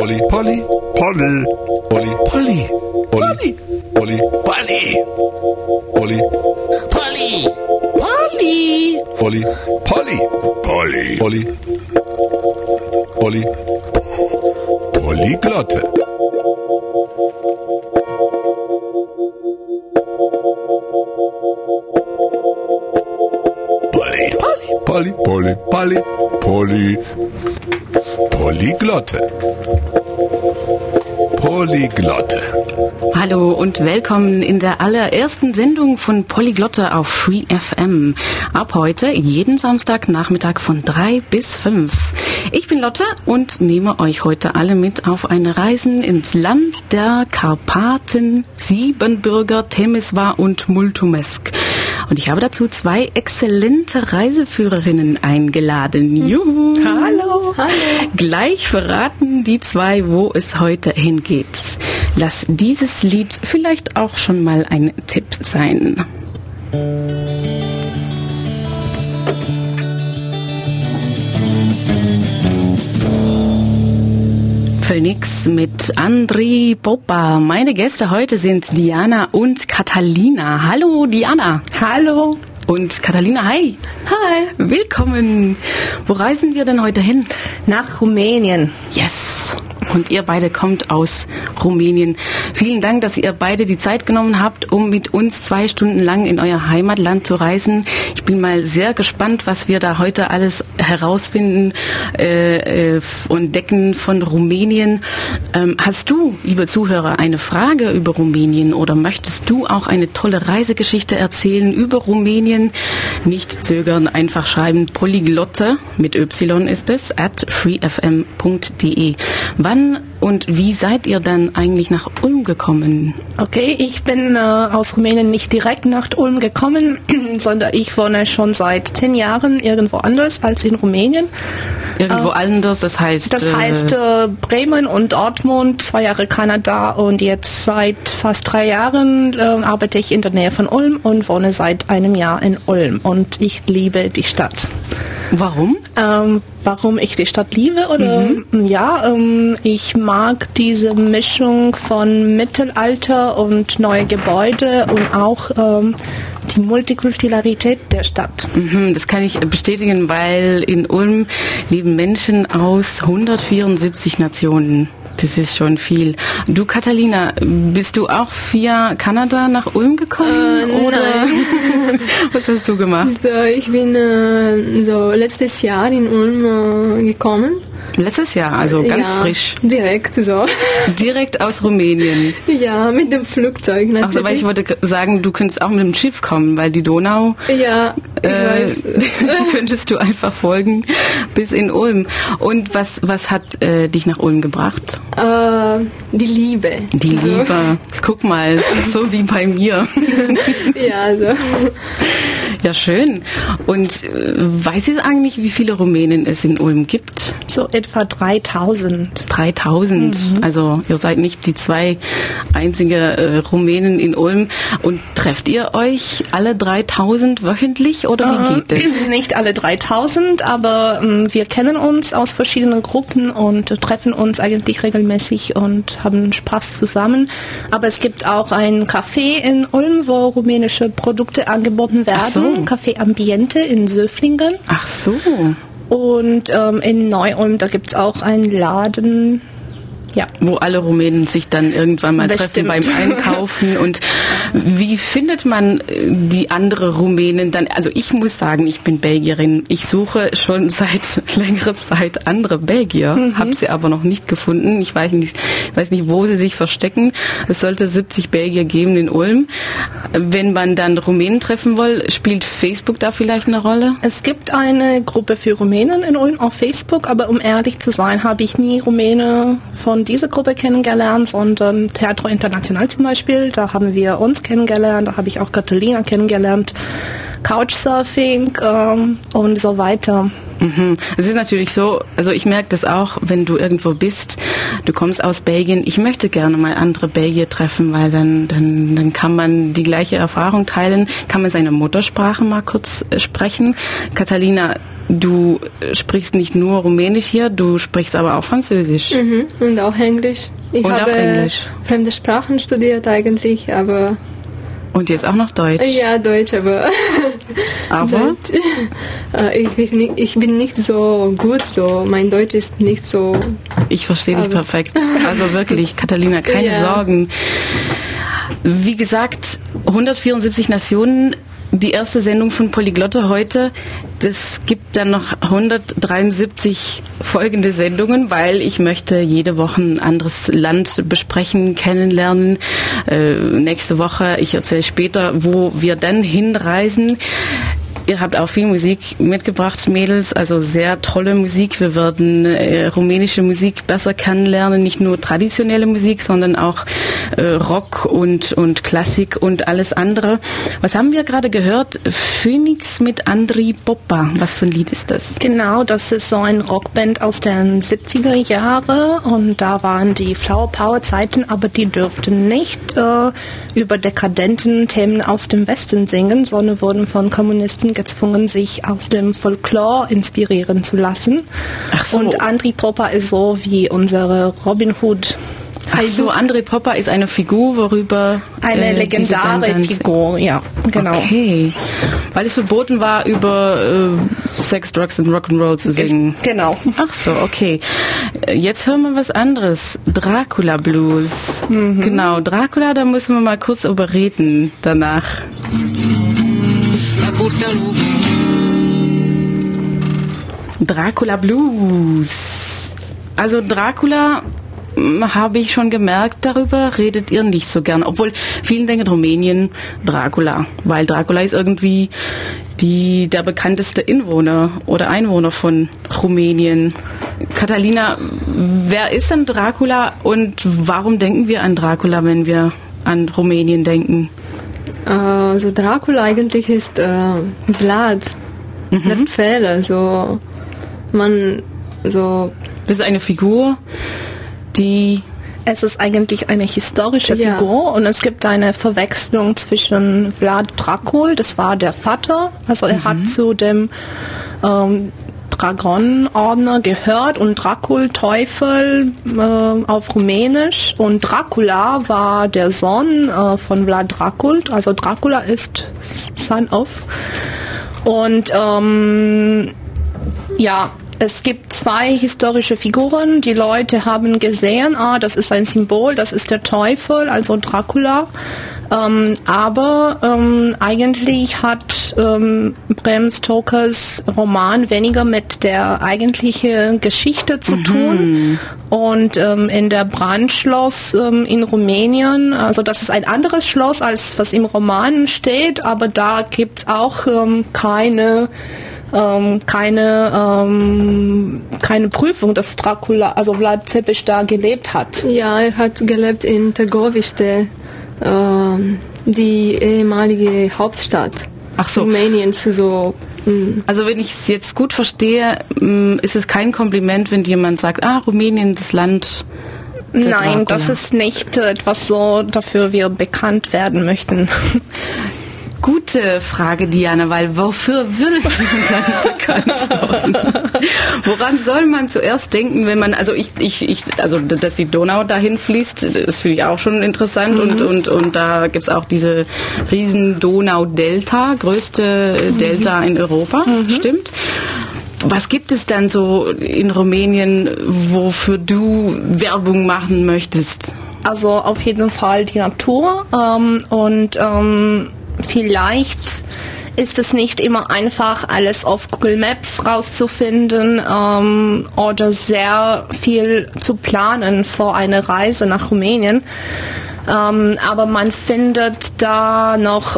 Polly, Polly, Polly, Polly, Polly, Polly, Polly, Polly, Polly, Polly! Polly! Polly, Polly, Polly, Polly, Polly, Polyglotte. Polly, Polly, Polly, Polly, Polyglotte. Polyglotte. Hallo und willkommen in der allerersten Sendung von Polyglotte auf Free FM. Ab heute jeden Samstagnachmittag von drei bis fünf. Ich bin Lotte und nehme euch heute alle mit auf eine Reisen ins Land der Karpaten, Siebenbürger, Temeswar und Multumesk. Und ich habe dazu zwei exzellente Reiseführerinnen eingeladen. Juhu! Hallo. Hallo! Gleich verraten die zwei, wo es heute hingeht. Lass dieses Lied vielleicht auch schon mal ein Tipp sein. Phoenix mit Andri Popa. Meine Gäste heute sind Diana und Catalina. Hallo Diana. Hallo. Und Catalina, hi. Hi. Willkommen. Wo reisen wir denn heute hin? Nach Rumänien. Yes. Und ihr beide kommt aus Rumänien. Vielen Dank, dass ihr beide die Zeit genommen habt, um mit uns zwei Stunden lang in euer Heimatland zu reisen. Ich bin mal sehr gespannt, was wir da heute alles herausfinden äh, äh, und entdecken von Rumänien. Ähm, hast du, liebe Zuhörer, eine Frage über Rumänien oder möchtest du auch eine tolle Reisegeschichte erzählen über Rumänien? Nicht zögern, einfach schreiben. Polyglotte mit Y ist es at freefm.de. Wann one und wie seid ihr dann eigentlich nach Ulm gekommen? Okay, ich bin äh, aus Rumänien nicht direkt nach Ulm gekommen, sondern ich wohne schon seit zehn Jahren irgendwo anders als in Rumänien. Irgendwo äh, anders, das heißt. Das heißt äh, Bremen und Dortmund, zwei Jahre Kanada und jetzt seit fast drei Jahren äh, arbeite ich in der Nähe von Ulm und wohne seit einem Jahr in Ulm und ich liebe die Stadt. Warum? Ähm, warum ich die Stadt liebe oder mhm. ja, ähm, ich mag diese Mischung von Mittelalter und neue Gebäude und auch ähm, die Multikulturalität der Stadt. Mhm, das kann ich bestätigen, weil in Ulm leben Menschen aus 174 Nationen. Das ist schon viel. Du, Catalina, bist du auch via Kanada nach Ulm gekommen? Äh, oder was hast du gemacht? So, ich bin äh, so letztes Jahr in Ulm äh, gekommen. Letztes Jahr, also ganz ja, frisch. Direkt so. Direkt aus Rumänien. Ja, mit dem Flugzeug natürlich. Ach so, weil ich wollte sagen, du könntest auch mit dem Schiff kommen, weil die Donau. Ja, ich äh, weiß. die könntest du einfach folgen bis in Ulm. Und was was hat äh, dich nach Ulm gebracht? Äh, die Liebe. Die So. Liebe. Guck mal, so wie bei mir. Ja, so. Ja, schön. Und äh, weiß ihr eigentlich, wie viele Rumänen es in Ulm gibt? So etwa 3000. 3000. Also ihr seid nicht die zwei einzige äh, Rumänen in Ulm. Und trefft ihr euch alle 3000 wöchentlich oder wie geht es? Äh, Nicht alle 3000, aber ähm, wir kennen uns aus verschiedenen Gruppen und äh, treffen uns eigentlich regelmäßig und haben Spaß zusammen. Aber es gibt auch ein Café in Ulm, wo rumänische Produkte angeboten werden. Ach so. Café Ambiente in Söflingen. Ach so. Und ähm, in Neu-Ulm, da gibt es auch einen Laden. Ja. Wo alle Rumänen sich dann irgendwann mal treffen Bestimmt. beim Einkaufen. Und wie findet man äh, die andere Rumänen dann? Also ich muss sagen, ich bin Belgierin. Ich suche schon seit längerer Zeit andere Belgier, Mhm. habe sie aber noch nicht gefunden. Ich weiß nicht, ich weiß nicht, wo sie sich verstecken. Es sollte 70 Belgier geben in Ulm. Wenn man dann Rumänen treffen will, spielt Facebook da vielleicht eine Rolle? Es gibt eine Gruppe für Rumänen in Ulm auf Facebook, aber um ehrlich zu sein, habe ich nie Rumäne von dieser Gruppe kennengelernt, sondern Teatro International zum Beispiel, da haben wir uns kennengelernt, da habe ich auch Catalina kennengelernt. Couchsurfing ähm, und so weiter. Mhm. Es ist natürlich so, also ich merke das auch, wenn du irgendwo bist, du kommst aus Belgien, ich möchte gerne mal andere Belgier treffen, weil dann, dann, dann kann man die gleiche Erfahrung teilen, kann man seine Muttersprache mal kurz äh, sprechen. Catalina, du sprichst nicht nur Rumänisch hier, du sprichst aber auch Französisch. Mhm. Und auch Englisch. Ich Und auch habe Englisch. fremde Sprachen studiert eigentlich, aber Und jetzt auch noch Deutsch. ja, Deutsch, aber Aber äh, ich, bin nicht- ich bin nicht so gut so. Mein Deutsch ist nicht so. ich verstehe dich perfekt. Also wirklich, Catalina, keine Ja. Sorgen. Wie gesagt, 174 Nationen, die erste Sendung von Polyglotte heute. Das gibt dann noch 173 folgende Sendungen, weil ich möchte jede Woche ein anderes Land besprechen, kennenlernen. Äh, nächste Woche, ich erzähle später, wo wir dann hinreisen. Ihr habt auch viel Musik mitgebracht, Mädels, also sehr tolle Musik. Wir werden äh, rumänische Musik besser kennenlernen, nicht nur traditionelle Musik, sondern auch äh, Rock und, und Klassik und alles andere. Was haben wir gerade gehört? Phoenix mit Andri Popa. Was für ein Lied ist das? Genau, das ist so ein Rockband aus den 70er Jahre und da waren die Flower Power Zeiten, aber die dürften nicht äh, über dekadenten Themen aus dem Westen singen, sondern wurden von Kommunisten gezwungen, sich aus dem Folklore inspirieren zu lassen. Ach so. Und Andri Popper ist so wie unsere Robin Hood. Ach so, André Popper ist eine Figur, worüber Eine äh, dann- Figur, ja, genau. Okay, weil es verboten war, über äh, Sex, Drugs und Rock'n'Roll zu singen. Genau. Ach so, okay. Äh, Jetzt hören wir was anderes. Dracula Blues. Mhm. Genau, Dracula, da müssen wir mal kurz überreden danach. Lume. Dracula Blues. Also Dracula hm, habe ich schon gemerkt, darüber redet ihr nicht so gern. Obwohl vielen denken Rumänien Dracula, weil Dracula ist irgendwie die, der bekannteste Inwohner oder Einwohner von Rumänien. Catalina, wer ist denn Dracula und warum denken wir an Dracula, wenn wir an Rumänien denken? Also Dracula eigentlich ist äh, Vlad, der Pferd. Also man so Das ist eine Figur, die Es ist eigentlich eine historische Ja. Figur und es gibt eine Verwechslung zwischen Vlad Dracul, das war der Vater, also er hat zu dem ähm, Dragonordner gehört und Dracul Teufel äh, auf Rumänisch und Dracula war der Sohn äh, von Vlad Dracul, also Dracula ist Son of und ähm, ja, es gibt zwei historische Figuren. Die Leute haben gesehen, ah, das ist ein Symbol, das ist der Teufel, also Dracula. Ähm, aber ähm, eigentlich hat ähm, Bram Stokers Roman weniger mit der eigentlichen Geschichte zu tun. Und ähm, in der Brandschloss ähm, in Rumänien, also das ist ein anderes Schloss, als was im Roman steht, aber da gibt's auch ähm, keine ähm, keine, ähm, keine Prüfung, dass Dracula, also Vlad Tepes da gelebt hat. Ja, er hat gelebt in Târgoviște, ähm, die ehemalige Hauptstadt Ach so. Rumäniens. So, mm. Also wenn ich es jetzt gut verstehe, mh, ist es kein Kompliment, wenn jemand sagt, ah, Rumänien, das Land. Nein, Dracula. das ist nicht äh, etwas so, dafür wir bekannt werden möchten. Gute Frage, Diana, weil wofür würde man dann bekannt werden? Woran soll man zuerst denken, wenn man, also ich, ich, ich, also dass die Donau dahin fließt, das finde ich auch schon interessant und, und, und da gibt's auch diese riesen Donau-Delta, größte Delta in Europa, stimmt? Was gibt es dann so in Rumänien, wofür du Werbung machen möchtest? Also auf jeden Fall die Natur ähm, und ähm, vielleicht ist es nicht immer einfach, alles auf Google Maps rauszufinden ähm, oder sehr viel zu planen vor einer Reise nach Rumänien. Ähm, aber man findet da noch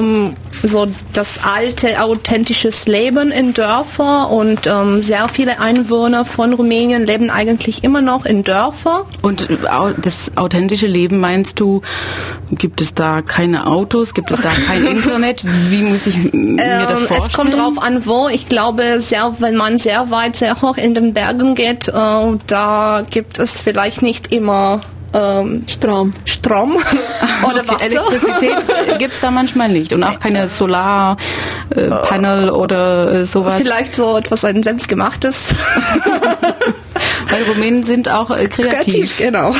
ähm, so das alte, authentisches Leben in Dörfer und ähm, sehr viele Einwohner von Rumänien leben eigentlich immer noch in Dörfer. Und äh, das authentische Leben meinst du, gibt es da keine Autos, gibt es da kein Internet? Wie muss ich mir das Ähm, vorstellen? es kommt drauf an, wo. Ich glaube, sehr, wenn man sehr weit, sehr hoch in den Bergen geht, äh, da gibt es vielleicht nicht immer ähm, Strom. Strom oder Okay, Wasser. Elektrizität gibt es da manchmal nicht und auch keine Solarpanel oder äh, sowas. Vielleicht so etwas ein selbstgemachtes. Weil Rumänen sind auch äh, kreativ. Kreativ, genau.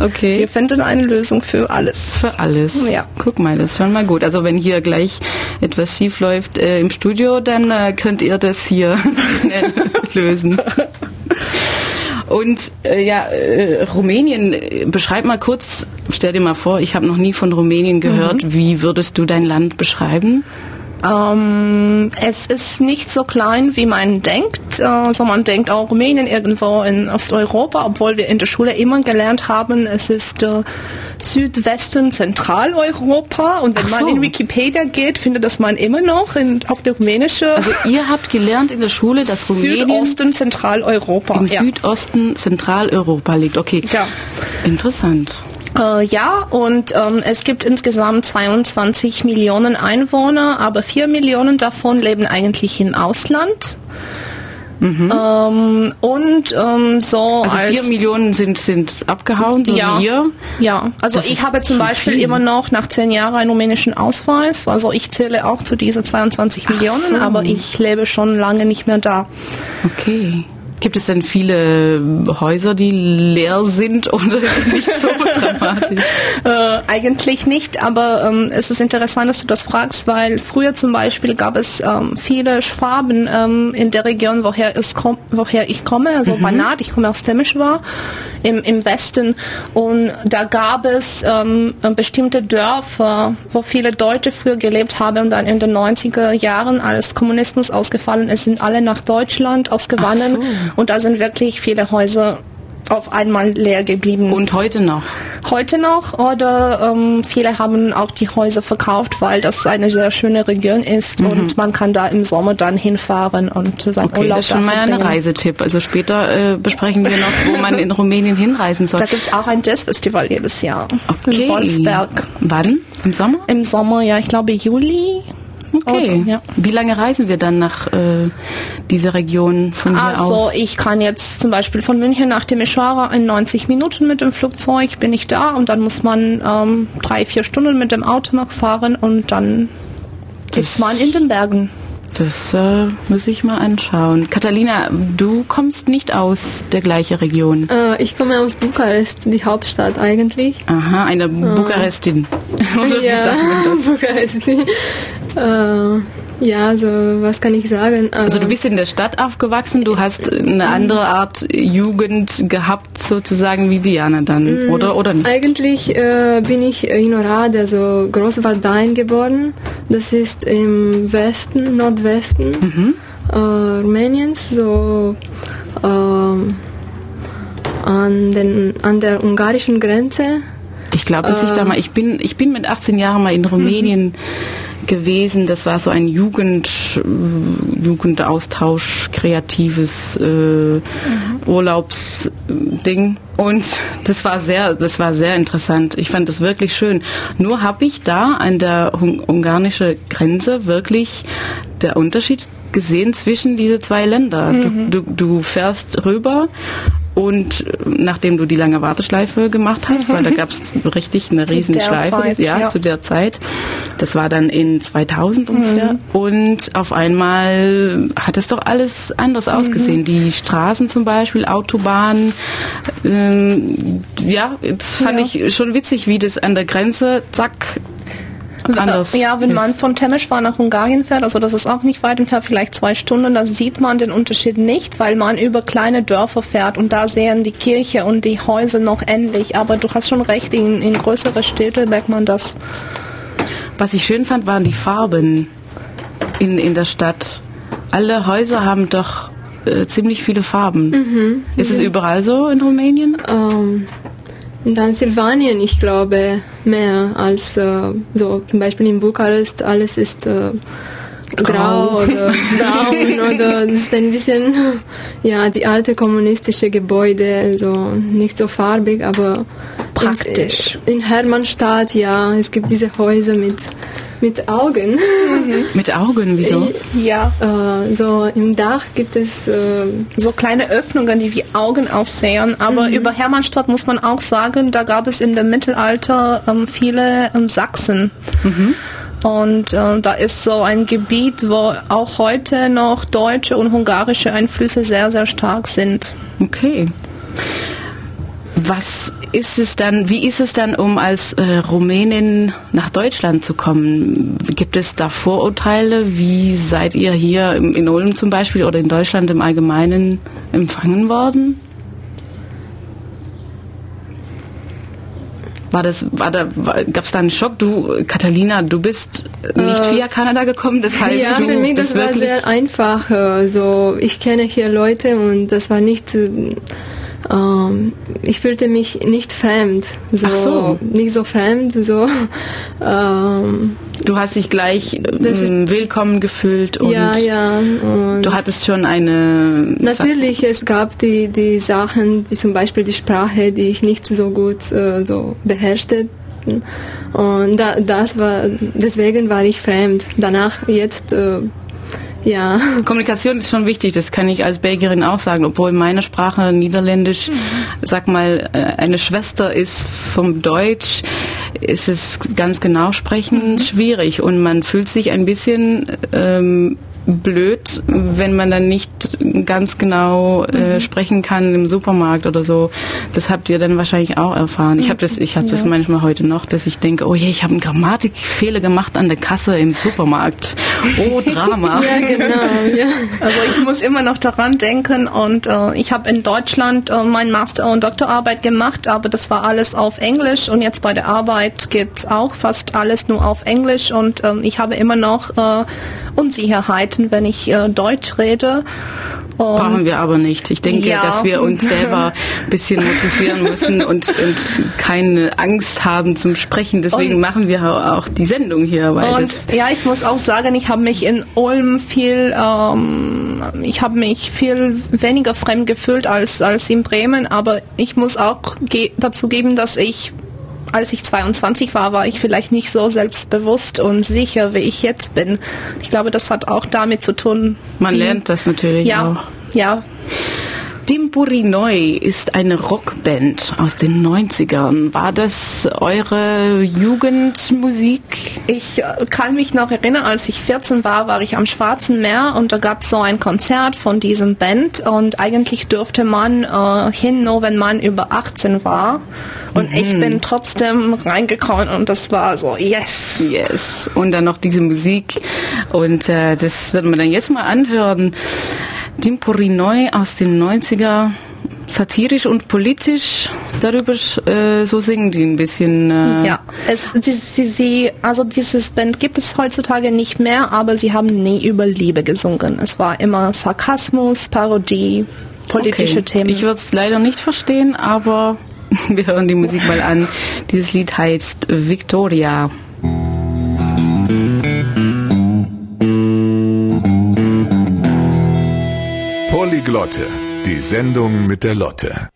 Okay. Wir finden eine Lösung für alles. Für alles. Ja. Guck mal, das ist schon mal gut. Also wenn hier gleich etwas schief läuft äh, im Studio, dann äh, könnt ihr das hier schnell lösen. Und äh, ja, äh, Rumänien, äh, beschreib mal kurz, stell dir mal vor, ich habe noch nie von Rumänien gehört. Mhm. Wie würdest du dein Land beschreiben? Ähm, es ist nicht so klein, wie man denkt. Also man denkt auch Rumänien irgendwo in Osteuropa, obwohl wir in der Schule immer gelernt haben, es ist äh, Südwesten Zentraleuropa. Und wenn so. man in Wikipedia geht, findet das man immer noch in, auf der rumänische Also ihr habt gelernt in der Schule, dass Rumänien Südosten Zentraleuropa. im ja. Südosten Zentraleuropa liegt. Okay. Ja. Interessant. Äh, ja, und ähm, es gibt insgesamt 22 Millionen Einwohner, aber 4 Millionen davon leben eigentlich im Ausland. Ähm, und ähm, so Also als vier Millionen sind, sind abgehauen, so ja, wie ihr. ja, also Das ich habe zum Beispiel viel. immer noch nach zehn Jahren einen rumänischen Ausweis. Also ich zähle auch zu diesen 22 Ach Millionen, so. aber ich lebe schon lange nicht mehr da. Okay. Gibt es denn viele Häuser, die leer sind oder ist nicht so dramatisch? Äh, eigentlich nicht, aber ähm, es ist interessant, dass du das fragst, weil früher zum Beispiel gab es ähm, viele Schwaben ähm, in der Region, woher, es komm, woher ich komme, also Banat, ich komme aus Temeswar im, im Westen und da gab es ähm, bestimmte Dörfer, wo viele Deutsche früher gelebt haben und dann in den 90er Jahren, als Kommunismus ausgefallen ist, sind alle nach Deutschland ausgewandert. Und da sind wirklich viele Häuser auf einmal leer geblieben Und heute noch? heute noch oder ähm, viele haben auch die Häuser verkauft, weil das eine sehr schöne Region ist und man kann da im Sommer dann hinfahren und seinen Okay, Urlaub das ist schon mal ein. Reisetipp. Also später äh, besprechen wir noch, wo man in Rumänien hinreisen soll. Da gibt's auch ein Jazzfestival jedes Jahr Okay. in Wolfsberg. Wann? Im Sommer? Im Sommer, ja, ich glaube Juli. Okay. Oder, ja. Wie lange reisen wir dann nach äh, dieser Region von hier Also aus? ich kann jetzt zum Beispiel von München nach Timisoara in 90 Minuten mit dem Flugzeug bin ich da und dann muss man ähm, drei, vier Stunden mit dem Auto noch fahren und dann Das- ist man in den Bergen. Das äh, muss ich mal anschauen. Catalina, du kommst nicht aus der gleichen Region. Äh, ich komme aus Bukarest, die Hauptstadt eigentlich. Aha, eine Bukarestin. Oder wie ja, sagt man das? Bukarest. Äh, ja, also was kann ich sagen? Also du bist in der Stadt aufgewachsen, du hast eine andere Art Jugend gehabt, sozusagen wie Diana dann, oder? Oder nicht? Eigentlich äh, bin ich in Orad, also Großwardein geboren. Das ist im Westen, Nordwesten äh, Rumäniens, so ähm, an, den, an der ungarischen Grenze. Ich glaube, dass ich da mal, ich bin, ich bin mit 18 Jahren mal in Rumänien gewesen. Das war so ein Jugend, äh, Jugendaustausch, kreatives äh, Urlaubsding. Und das war sehr, das war sehr interessant. Ich fand das wirklich schön. Nur habe ich da an der hung ungarischen Grenze wirklich der Unterschied gesehen zwischen diese zwei Länder. Du, du, du fährst rüber und nachdem du die lange Warteschleife gemacht hast, weil da gab es richtig eine riesen Schleife, Zeit, ja, ja. zu der Zeit. Das war dann in 2000 ungefähr. Und auf einmal hat es doch alles anders ausgesehen. Die Straßen zum Beispiel, Autobahnen, ähm, ja, das fand Ja. ich schon witzig, wie das an der Grenze, zack, anders Ja, wenn man ist. von Temeschwar nach Ungarn fährt, also das ist auch nicht weit entfernt, vielleicht zwei Stunden, da sieht man den Unterschied nicht, weil man über kleine Dörfer fährt und da sehen die Kirche und die Häuser noch ähnlich. Aber du hast schon recht, in, in größere Städte merkt man das. Was ich schön fand, waren die Farben in, in der Stadt. Alle Häuser haben doch äh, ziemlich viele Farben. Ist es überall so in Rumänien? Ähm, in Transsilvanien, ich glaube, mehr als äh, so zum Beispiel in Bukarest, alles ist äh, grau oder braun oder das ist ein bisschen, ja, die alte kommunistische Gebäude, so nicht so farbig, aber Praktisch. In, in Hermannstadt, ja, es gibt diese Häuser mit mit Augen. Mit Augen, wieso? Ja. Äh, so im Dach gibt es äh, So kleine Öffnungen, die wie Augen aussehen. Aber über Hermannstadt muss man auch sagen, da gab es in dem Mittelalter ähm, viele ähm, Sachsen. Und äh, da ist so ein Gebiet, wo auch heute noch deutsche und ungarische Einflüsse sehr, sehr stark sind. Okay. Was ist es dann, wie ist es dann, um als äh, Rumänin nach Deutschland zu kommen? Gibt es da Vorurteile? Wie seid ihr hier im- in Ulm zum Beispiel oder in Deutschland im Allgemeinen empfangen worden? War das, war da, gab es da einen Schock? Du, Catalina, du bist nicht via Kanada gekommen, das heißt, ja, du für mich das war sehr einfach. äh, So, ich kenne hier Leute und das war nicht. Äh, Ähm, ich fühlte mich nicht fremd, so, Ach so. nicht so fremd, so. Ähm, Du hast dich gleich ähm, willkommen gefühlt und ja, ja. Und du hattest schon eine Natürlich, es gab die, die Sachen, wie zum Beispiel die Sprache, die ich nicht so gut äh, so beherrschte. Und da, das war, deswegen war ich fremd. Danach jetzt, äh, ja, Kommunikation ist schon wichtig, das kann ich als Belgierin auch sagen, obwohl meine Sprache Niederländisch, sag mal, äh, eine Schwester ist vom Deutsch, ist es ganz genau sprechen schwierig. Und man fühlt sich ein bisschen ähm, blöd, wenn man dann nicht ganz genau äh, sprechen kann im Supermarkt oder so. Das habt ihr dann wahrscheinlich auch erfahren. Ich habe das, ich habe das manchmal heute noch, dass ich denke, oh je, ich habe einen Grammatikfehler gemacht an der Kasse im Supermarkt. Oh Drama. ja, genau, ja. Also ich muss immer noch daran denken und äh, ich habe in Deutschland äh, mein Master- und Doktorarbeit gemacht, aber das war alles auf Englisch und jetzt bei der Arbeit geht auch fast alles nur auf Englisch und ähm, ich habe immer noch äh, Unsicherheiten, wenn ich äh, Deutsch rede. Und Brauchen wir aber nicht. Ich denke, Ja. dass wir uns selber ein bisschen motivieren müssen und, und keine Angst haben zum Sprechen. Deswegen Und- machen wir auch die Sendung hier, Und ja, ich muss auch sagen, ich habe mich in Ulm viel, ähm, ich habe mich viel weniger fremd gefühlt als, als in Bremen, aber ich muss auch ge dazu geben, dass ich, als ich 22 war, war ich vielleicht nicht so selbstbewusst und sicher, wie ich jetzt bin. Ich glaube, das hat auch damit zu tun. man wie- lernt das natürlich Ja, auch. ja, Dimpuri Neu ist eine Rockband aus den 90ern. War das eure Jugendmusik? Ich äh, kann mich noch erinnern, als ich 14 war, war ich am Schwarzen Meer und da gab es so ein Konzert von diesem Band und eigentlich durfte man äh, hin, nur wenn man über 18 war. Und ich bin trotzdem reingekommen und das war so, yes. Yes. Und dann noch diese Musik. Und äh, das werden wir dann jetzt mal anhören. Dimpuri Neu aus den 90er. Satirisch und politisch darüber äh, so singen die ein bisschen. Äh, Ja, es, sie, sie, sie, also dieses Band gibt es heutzutage nicht mehr, aber sie haben nie über Liebe gesungen. Es war immer Sarkasmus, Parodie, politische okay. Themen. Ich würde es leider nicht verstehen, aber wir hören die Musik mal an. Dieses Lied heißt Victoria. Polyglotte, die Sendung mit der Lotte.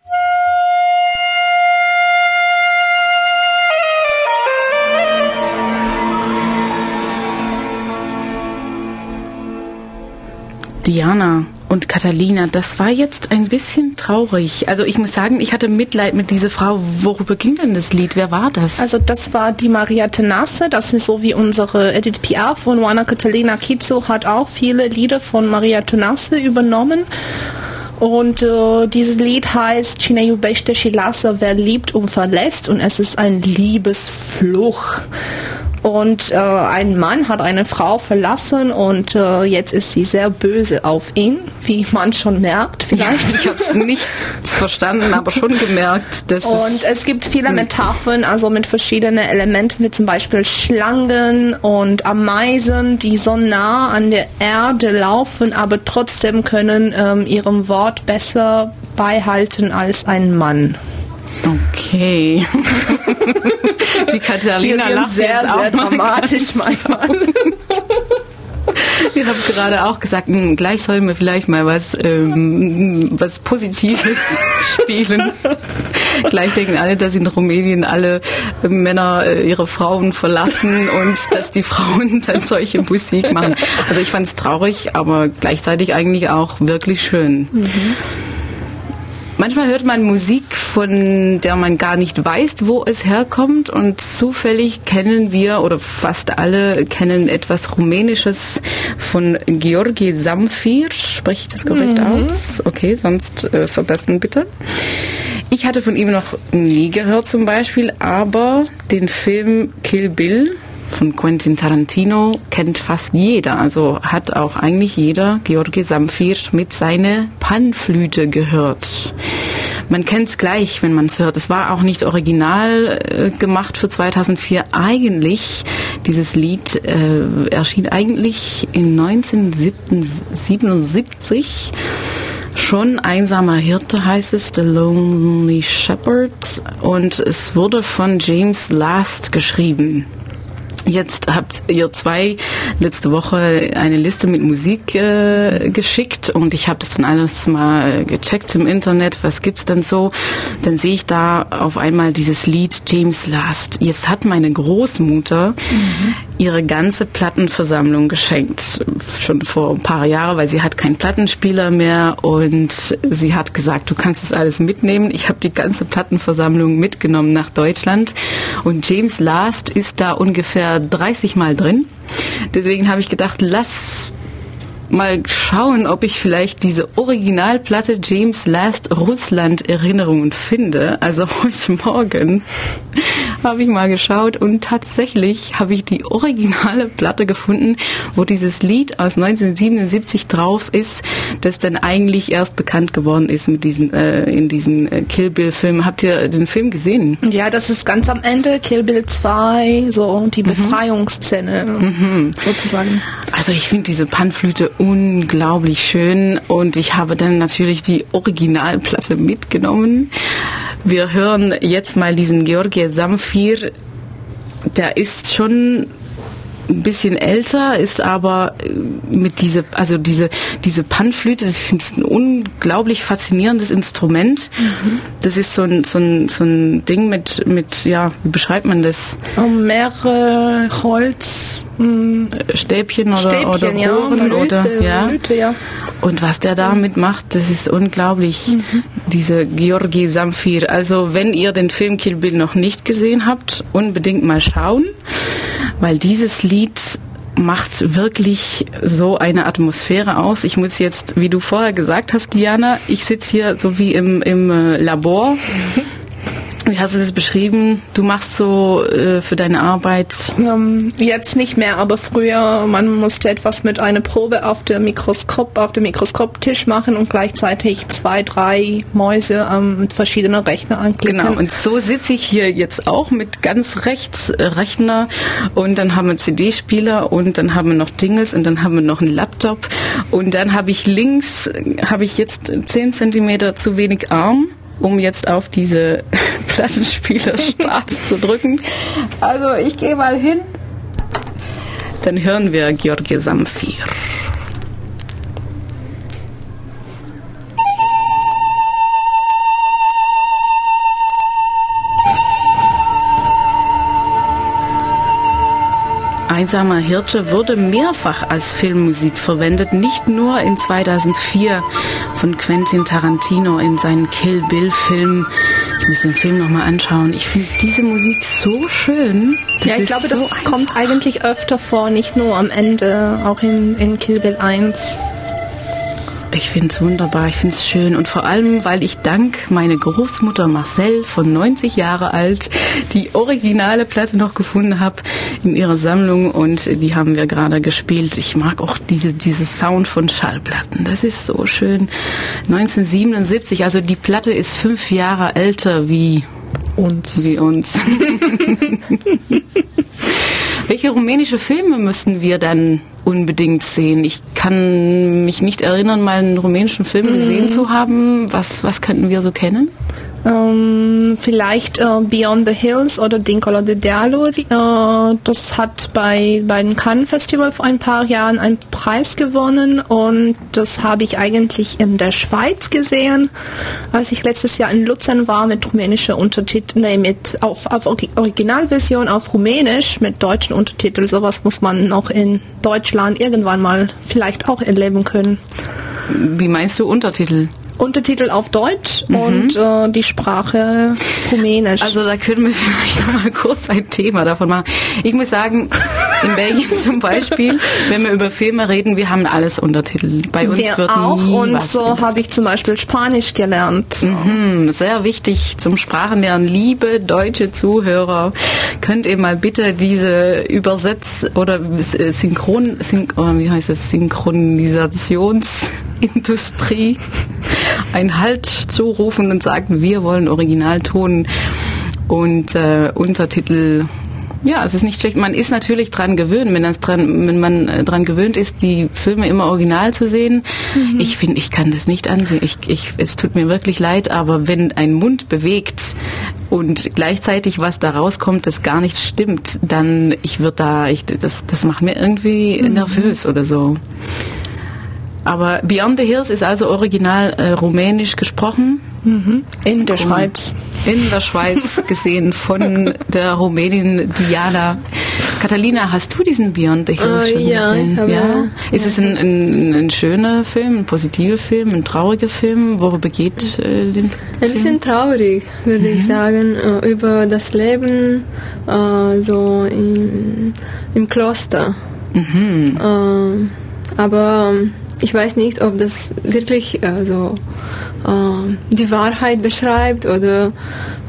Diana und Catalina, das war jetzt ein bisschen traurig. Also ich muss sagen, ich hatte Mitleid mit dieser Frau. Worüber ging denn das Lied? Wer war das? Also das war die Maria Tenasse, das ist so wie unsere Edith Piaf und Juana Catalina Kizo hat auch viele Lieder von Maria Tenasse übernommen. Und äh, dieses Lied heißt Cine iubește și lasă, wer liebt und verlässt und es ist ein Liebesfluch. Und äh, ein Mann hat eine Frau verlassen und äh, jetzt ist sie sehr böse auf ihn, wie man schon merkt vielleicht. ich habe es nicht verstanden, aber schon gemerkt, dass Und es gibt viele Metaphern, also mit verschiedenen Elementen, wie zum Beispiel Schlangen und Ameisen, die so nah an der Erde laufen, aber trotzdem können ähm, ihrem Wort besser beihalten als ein Mann. Okay. Die Katharina lacht sehr, jetzt auch sehr mal dramatisch manchmal. Ihr habt gerade auch gesagt, mh, gleich sollen wir vielleicht mal was, ähm, was Positives spielen. gleich denken alle, dass in Rumänien alle äh, Männer äh, ihre Frauen verlassen und dass die Frauen dann solche Musik machen. Also ich fand es traurig, aber gleichzeitig eigentlich auch wirklich schön. Manchmal hört man Musik, von der man gar nicht weiß, wo es herkommt und zufällig kennen wir oder fast alle kennen etwas Rumänisches von Georgi Samfir. Spreche ich das korrekt aus? Okay, sonst äh, verbessern bitte. Ich hatte von ihm noch nie gehört zum Beispiel, aber den Film Kill Bill von Quentin Tarantino kennt fast jeder. Also hat auch eigentlich jeder Georgi Samfir mit seiner Panflüte gehört. Man kennt es gleich, wenn man es hört. Es war auch nicht original äh, gemacht für 2004. Eigentlich, dieses Lied äh, erschien eigentlich in 1977 schon einsamer Hirte heißt es, The Lonely Shepherd und es wurde von James Last geschrieben. Jetzt habt ihr zwei letzte Woche eine Liste mit Musik äh, geschickt und ich habe das dann alles mal gecheckt im Internet. Was gibt's denn so? Dann sehe ich da auf einmal dieses Lied James Last. Jetzt hat meine Großmutter ihre ganze Plattenversammlung geschenkt, schon vor ein paar Jahren, weil sie hat keinen Plattenspieler mehr und sie hat gesagt, du kannst das alles mitnehmen. Ich habe die ganze Plattenversammlung mitgenommen nach Deutschland und James Last ist da ungefähr 30 Mal drin. Deswegen habe ich gedacht, lass mal schauen, ob ich vielleicht diese Originalplatte James Last Russland Erinnerungen finde. Also heute Morgen habe ich mal geschaut und tatsächlich habe ich die originale Platte gefunden, wo dieses Lied aus 1977 drauf ist, das dann eigentlich erst bekannt geworden ist mit diesen äh, in diesen äh, Kill Bill Filmen. Habt ihr den Film gesehen? Ja, das ist ganz am Ende, Kill Bill 2, so die Befreiungsszene sozusagen. Also ich finde diese Panflöte unglaublich schön und ich habe dann natürlich die Originalplatte mitgenommen. Wir hören jetzt mal diesen Georgi Samfir. Der ist schon ein bisschen älter, ist aber äh, mit diese, also diese, diese Panflöte, ich finde es ein unglaublich faszinierendes Instrument. Das ist so ein, so ein, so ein Ding mit, mit, ja, wie beschreibt man das? Um mehrere Holz, mh, Stäbchen oder, Stäbchen, oder ja, Rohren Flöte, oder, ja. Flöte, ja. Und was der damit macht, das ist unglaublich. Diese Georgi Samfir. Also wenn ihr den Film Kill Bill noch nicht gesehen habt, unbedingt mal schauen, weil dieses Lied macht wirklich so eine Atmosphäre aus. Ich muss jetzt, wie du vorher gesagt hast, Diana, ich sitze hier so wie im, im äh, Labor. Wie hast du das beschrieben? Du machst so äh, für deine Arbeit Ähm, jetzt nicht mehr, aber früher, man musste etwas mit einer Probe auf dem Mikroskop, auf dem Mikroskoptisch machen und gleichzeitig zwei, drei Mäuse ähm, mit verschiedenen Rechner anklicken. Genau, und so sitze ich hier jetzt auch mit ganz rechts äh, Rechner und dann haben wir CD-Spieler und dann haben wir noch Dingles und dann haben wir noch einen Laptop und dann habe ich links, äh, habe ich jetzt 10 Zentimeter zu wenig Arm um jetzt auf diese Plattenspieler Start zu drücken. Also ich gehe mal hin. Dann hören wir Georgi Samfir. Einsamer Hirte wurde mehrfach als Filmmusik verwendet, nicht nur in 2004 von Quentin Tarantino in seinen Kill Bill Film. Ich muss den Film nochmal anschauen. Ich finde diese Musik so schön. Das ja, ich glaube, so das einfach. kommt eigentlich öfter vor, nicht nur am Ende, auch in, in Kill Bill 1. Ich finde es wunderbar, ich finde es schön und vor allem, weil ich dank meine Großmutter Marcel von 90 Jahre alt die originale Platte noch gefunden habe in ihrer Sammlung und die haben wir gerade gespielt. Ich mag auch diese, diese Sound von Schallplatten, das ist so schön. 1977, also die Platte ist fünf Jahre älter wie Und wie uns. Welche rumänische Filme müssen wir dann unbedingt sehen? Ich kann mich nicht erinnern, mal einen rumänischen Film gesehen zu haben. Was, was könnten wir so kennen? Ähm, vielleicht äh, Beyond the Hills oder Dincolo de Diallo. Äh, das hat bei, bei dem Cannes Festival vor ein paar Jahren einen Preis gewonnen und das habe ich eigentlich in der Schweiz gesehen, als ich letztes Jahr in Luzern war mit rumänischer Untertitel, nee, mit auf, auf Originalversion auf Rumänisch mit deutschen Untertiteln. Sowas muss man noch in Deutschland irgendwann mal vielleicht auch erleben können. Wie meinst du Untertitel? Untertitel auf Deutsch mhm. und äh, die Sprache Rumänisch. Also da können wir vielleicht noch mal kurz ein Thema davon machen. Ich muss sagen, in Belgien zum Beispiel, wenn wir über Filme reden, wir haben alles Untertitel. Bei uns wir wird auch nie und was so habe ich zum Beispiel Spanisch gelernt. Mhm, sehr wichtig zum Sprachenlernen. Liebe deutsche Zuhörer, könnt ihr mal bitte diese Übersetz- oder Synchron, Syn oder wie heißt es, Synchronisationsindustrie einen Halt zurufen und sagen, wir wollen Originalton und äh, Untertitel ja, es ist nicht schlecht. Man ist natürlich dran gewöhnt, wenn, dran, wenn man äh, dran gewöhnt ist, die Filme immer original zu sehen. Mhm. Ich finde, ich kann das nicht ansehen. Ich, ich, es tut mir wirklich leid, aber wenn ein Mund bewegt und gleichzeitig was da rauskommt, das gar nicht stimmt, dann ich würde da, ich, das, das macht mir irgendwie mhm. nervös oder so. Aber Beyond the Hills ist also original äh, rumänisch gesprochen. Mhm. In der Schweiz. In der Schweiz gesehen von der Rumänin Diana. Catalina, hast du diesen Beyond the Hills uh, schon ja, gesehen? ja. Ist ja. es ein, ein, ein, schöner Film, ein positiver Film, ein trauriger Film? Worüber geht äh, den Ein bisschen traurig, würde mhm. ich sagen, äh, über das Leben äh, so in, im Kloster. Mhm. Äh, aber ähm, ich weiß nicht, ob das wirklich äh, so äh, die Wahrheit beschreibt oder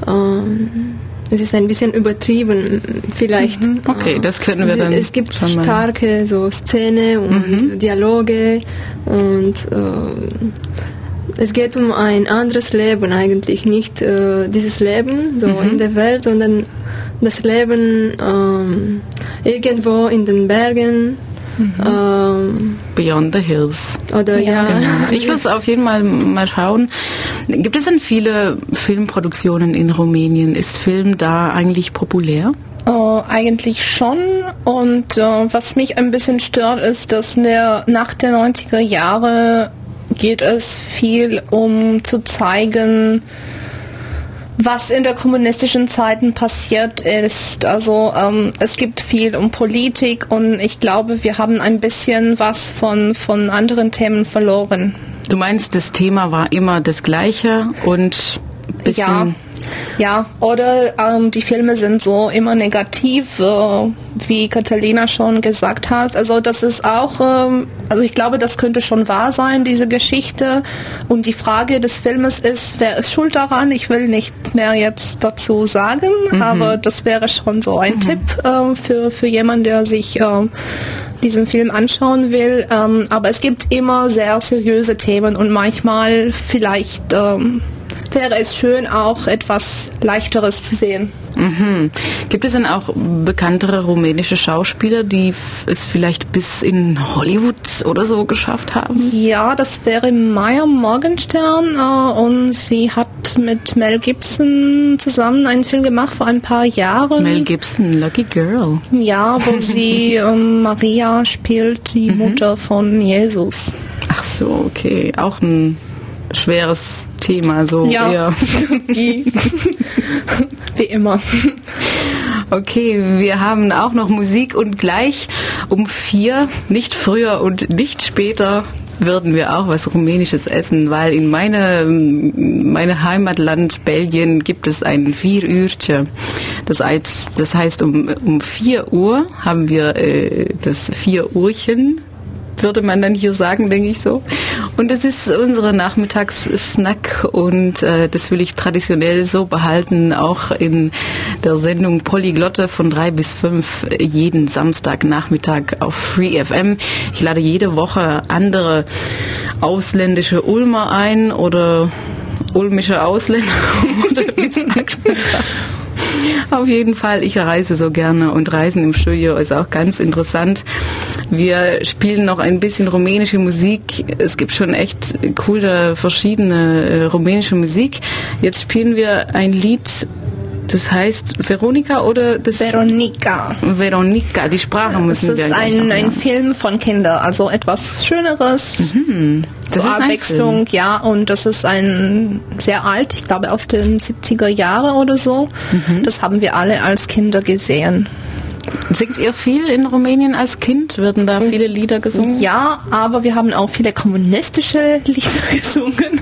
äh, es ist ein bisschen übertrieben vielleicht. Mhm. Okay, das können wir dann. Es gibt starke so Szene und mhm. Dialoge und äh, es geht um ein anderes Leben eigentlich, nicht äh, dieses Leben so mhm. in der Welt, sondern das Leben ähm, irgendwo in den Bergen Mhm. Ähm, Beyond the Hills. Oder ja. Genau. Ich will es auf jeden Fall mal schauen. Gibt es denn viele Filmproduktionen in Rumänien? Ist Film da eigentlich populär? Uh, eigentlich schon. Und uh, was mich ein bisschen stört, ist, dass der, nach der 90er Jahre geht es viel um zu zeigen, was in der kommunistischen Zeiten passiert ist. Also ähm, es gibt viel um Politik und ich glaube, wir haben ein bisschen was von, von anderen Themen verloren. Du meinst, das Thema war immer das gleiche und bisschen ja. Ja, oder ähm, die Filme sind so immer negativ, äh, wie Catalina schon gesagt hat. Also das ist auch, ähm, also ich glaube, das könnte schon wahr sein, diese Geschichte. Und die Frage des Filmes ist, wer ist schuld daran? Ich will nicht mehr jetzt dazu sagen, mhm. aber das wäre schon so ein mhm. Tipp äh, für, für jemanden, der sich äh, diesen Film anschauen will. Ähm, aber es gibt immer sehr seriöse Themen und manchmal vielleicht ähm, wäre es schön, auch etwas Leichteres zu sehen. Mhm. Gibt es denn auch bekanntere rumänische Schauspieler, die es vielleicht bis in Hollywood oder so geschafft haben? Ja, das wäre Maya Morgenstern äh, und sie hat mit Mel Gibson zusammen einen Film gemacht vor ein paar Jahren. Mel Gibson, Lucky Girl. Ja, wo sie ähm, Maria spielt, die mhm. Mutter von Jesus. Ach so, okay. Auch ein schweres Thema, so ja. eher. Wie, immer. Okay, wir haben auch noch Musik und gleich um vier, nicht früher und nicht später, würden wir auch was Rumänisches essen, weil in meine, meine Heimatland Belgien gibt es ein Vierührtje. Das heißt, das heißt um, um 4 Uhr haben wir äh, das Vier Uhrchen würde man dann hier sagen, denke ich so. Und das ist unsere Nachmittagssnack und äh, das will ich traditionell so behalten, auch in der Sendung Polyglotte von drei bis fünf jeden Samstagnachmittag auf Free FM. Ich lade jede Woche andere ausländische Ulmer ein oder ulmische Ausländer oder wie sagt man das? Auf jeden Fall, ich reise so gerne und Reisen im Studio ist auch ganz interessant. Wir spielen noch ein bisschen rumänische Musik. Es gibt schon echt coole verschiedene äh, rumänische Musik. Jetzt spielen wir ein Lied das heißt Veronika oder das Veronika. Veronika, die Sprache müssen Das wir ist gleich ein, ein. Film von Kindern, also etwas Schöneres. Mhm. Das ist Abwechslung, ja, und das ist ein sehr alt, ich glaube aus den 70er Jahren oder so. Mhm. Das haben wir alle als Kinder gesehen. Singt ihr viel in Rumänien als Kind? Werden da viele Lieder gesungen? Ja, aber wir haben auch viele kommunistische Lieder gesungen.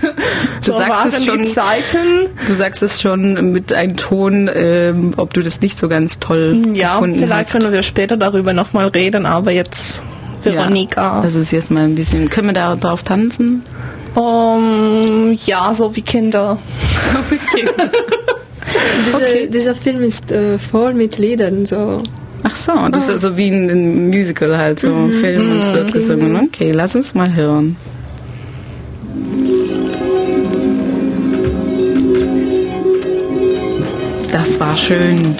so sagst waren es schon. die Zeiten. Du sagst es schon mit einem Ton, ähm, ob du das nicht so ganz toll Ja, gefunden vielleicht hast. können wir später darüber nochmal reden, aber jetzt Veronika. Ja, das ist jetzt mal ein bisschen. Können wir da drauf tanzen? Um, ja, so wie Kinder. Dieser, Okay. dieser Film ist äh, voll mit Liedern, so. Ach so, das ist so wie ein, Musical halt, so Mhm. ein Film und es wird gesungen. Okay, lass uns mal hören. Das war schön.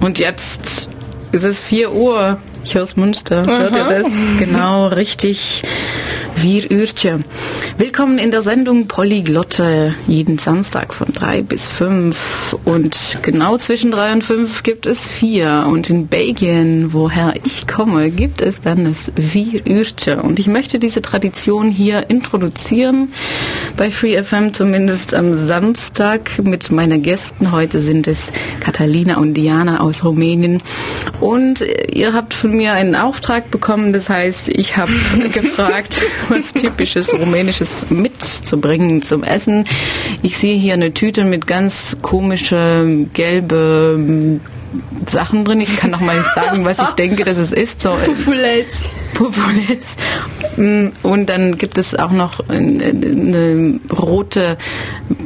Und jetzt ist es 4 Uhr. Ich höre Münster. Hört ihr das? Genau, richtig. Wir Ürtje. Willkommen in der Sendung Polyglotte. Jeden Samstag von 3 bis 5. Und genau zwischen 3 und 5 gibt es 4. Und in Belgien, woher ich komme, gibt es dann das Wir Ürtje. Und ich möchte diese Tradition hier introduzieren. Bei Free FM zumindest am Samstag mit meinen Gästen. Heute sind es Catalina und Diana aus Rumänien. Und ihr habt von mir einen Auftrag bekommen. Das heißt, ich habe gefragt, was typisches Rumänisches mitzubringen zum Essen. Ich sehe hier eine Tüte mit ganz komische gelbe Sachen drin. Ich kann noch mal nicht sagen, was ich denke, dass es ist. So, äh, Populett. Populets. Mm, Und dann gibt es auch noch eine, rote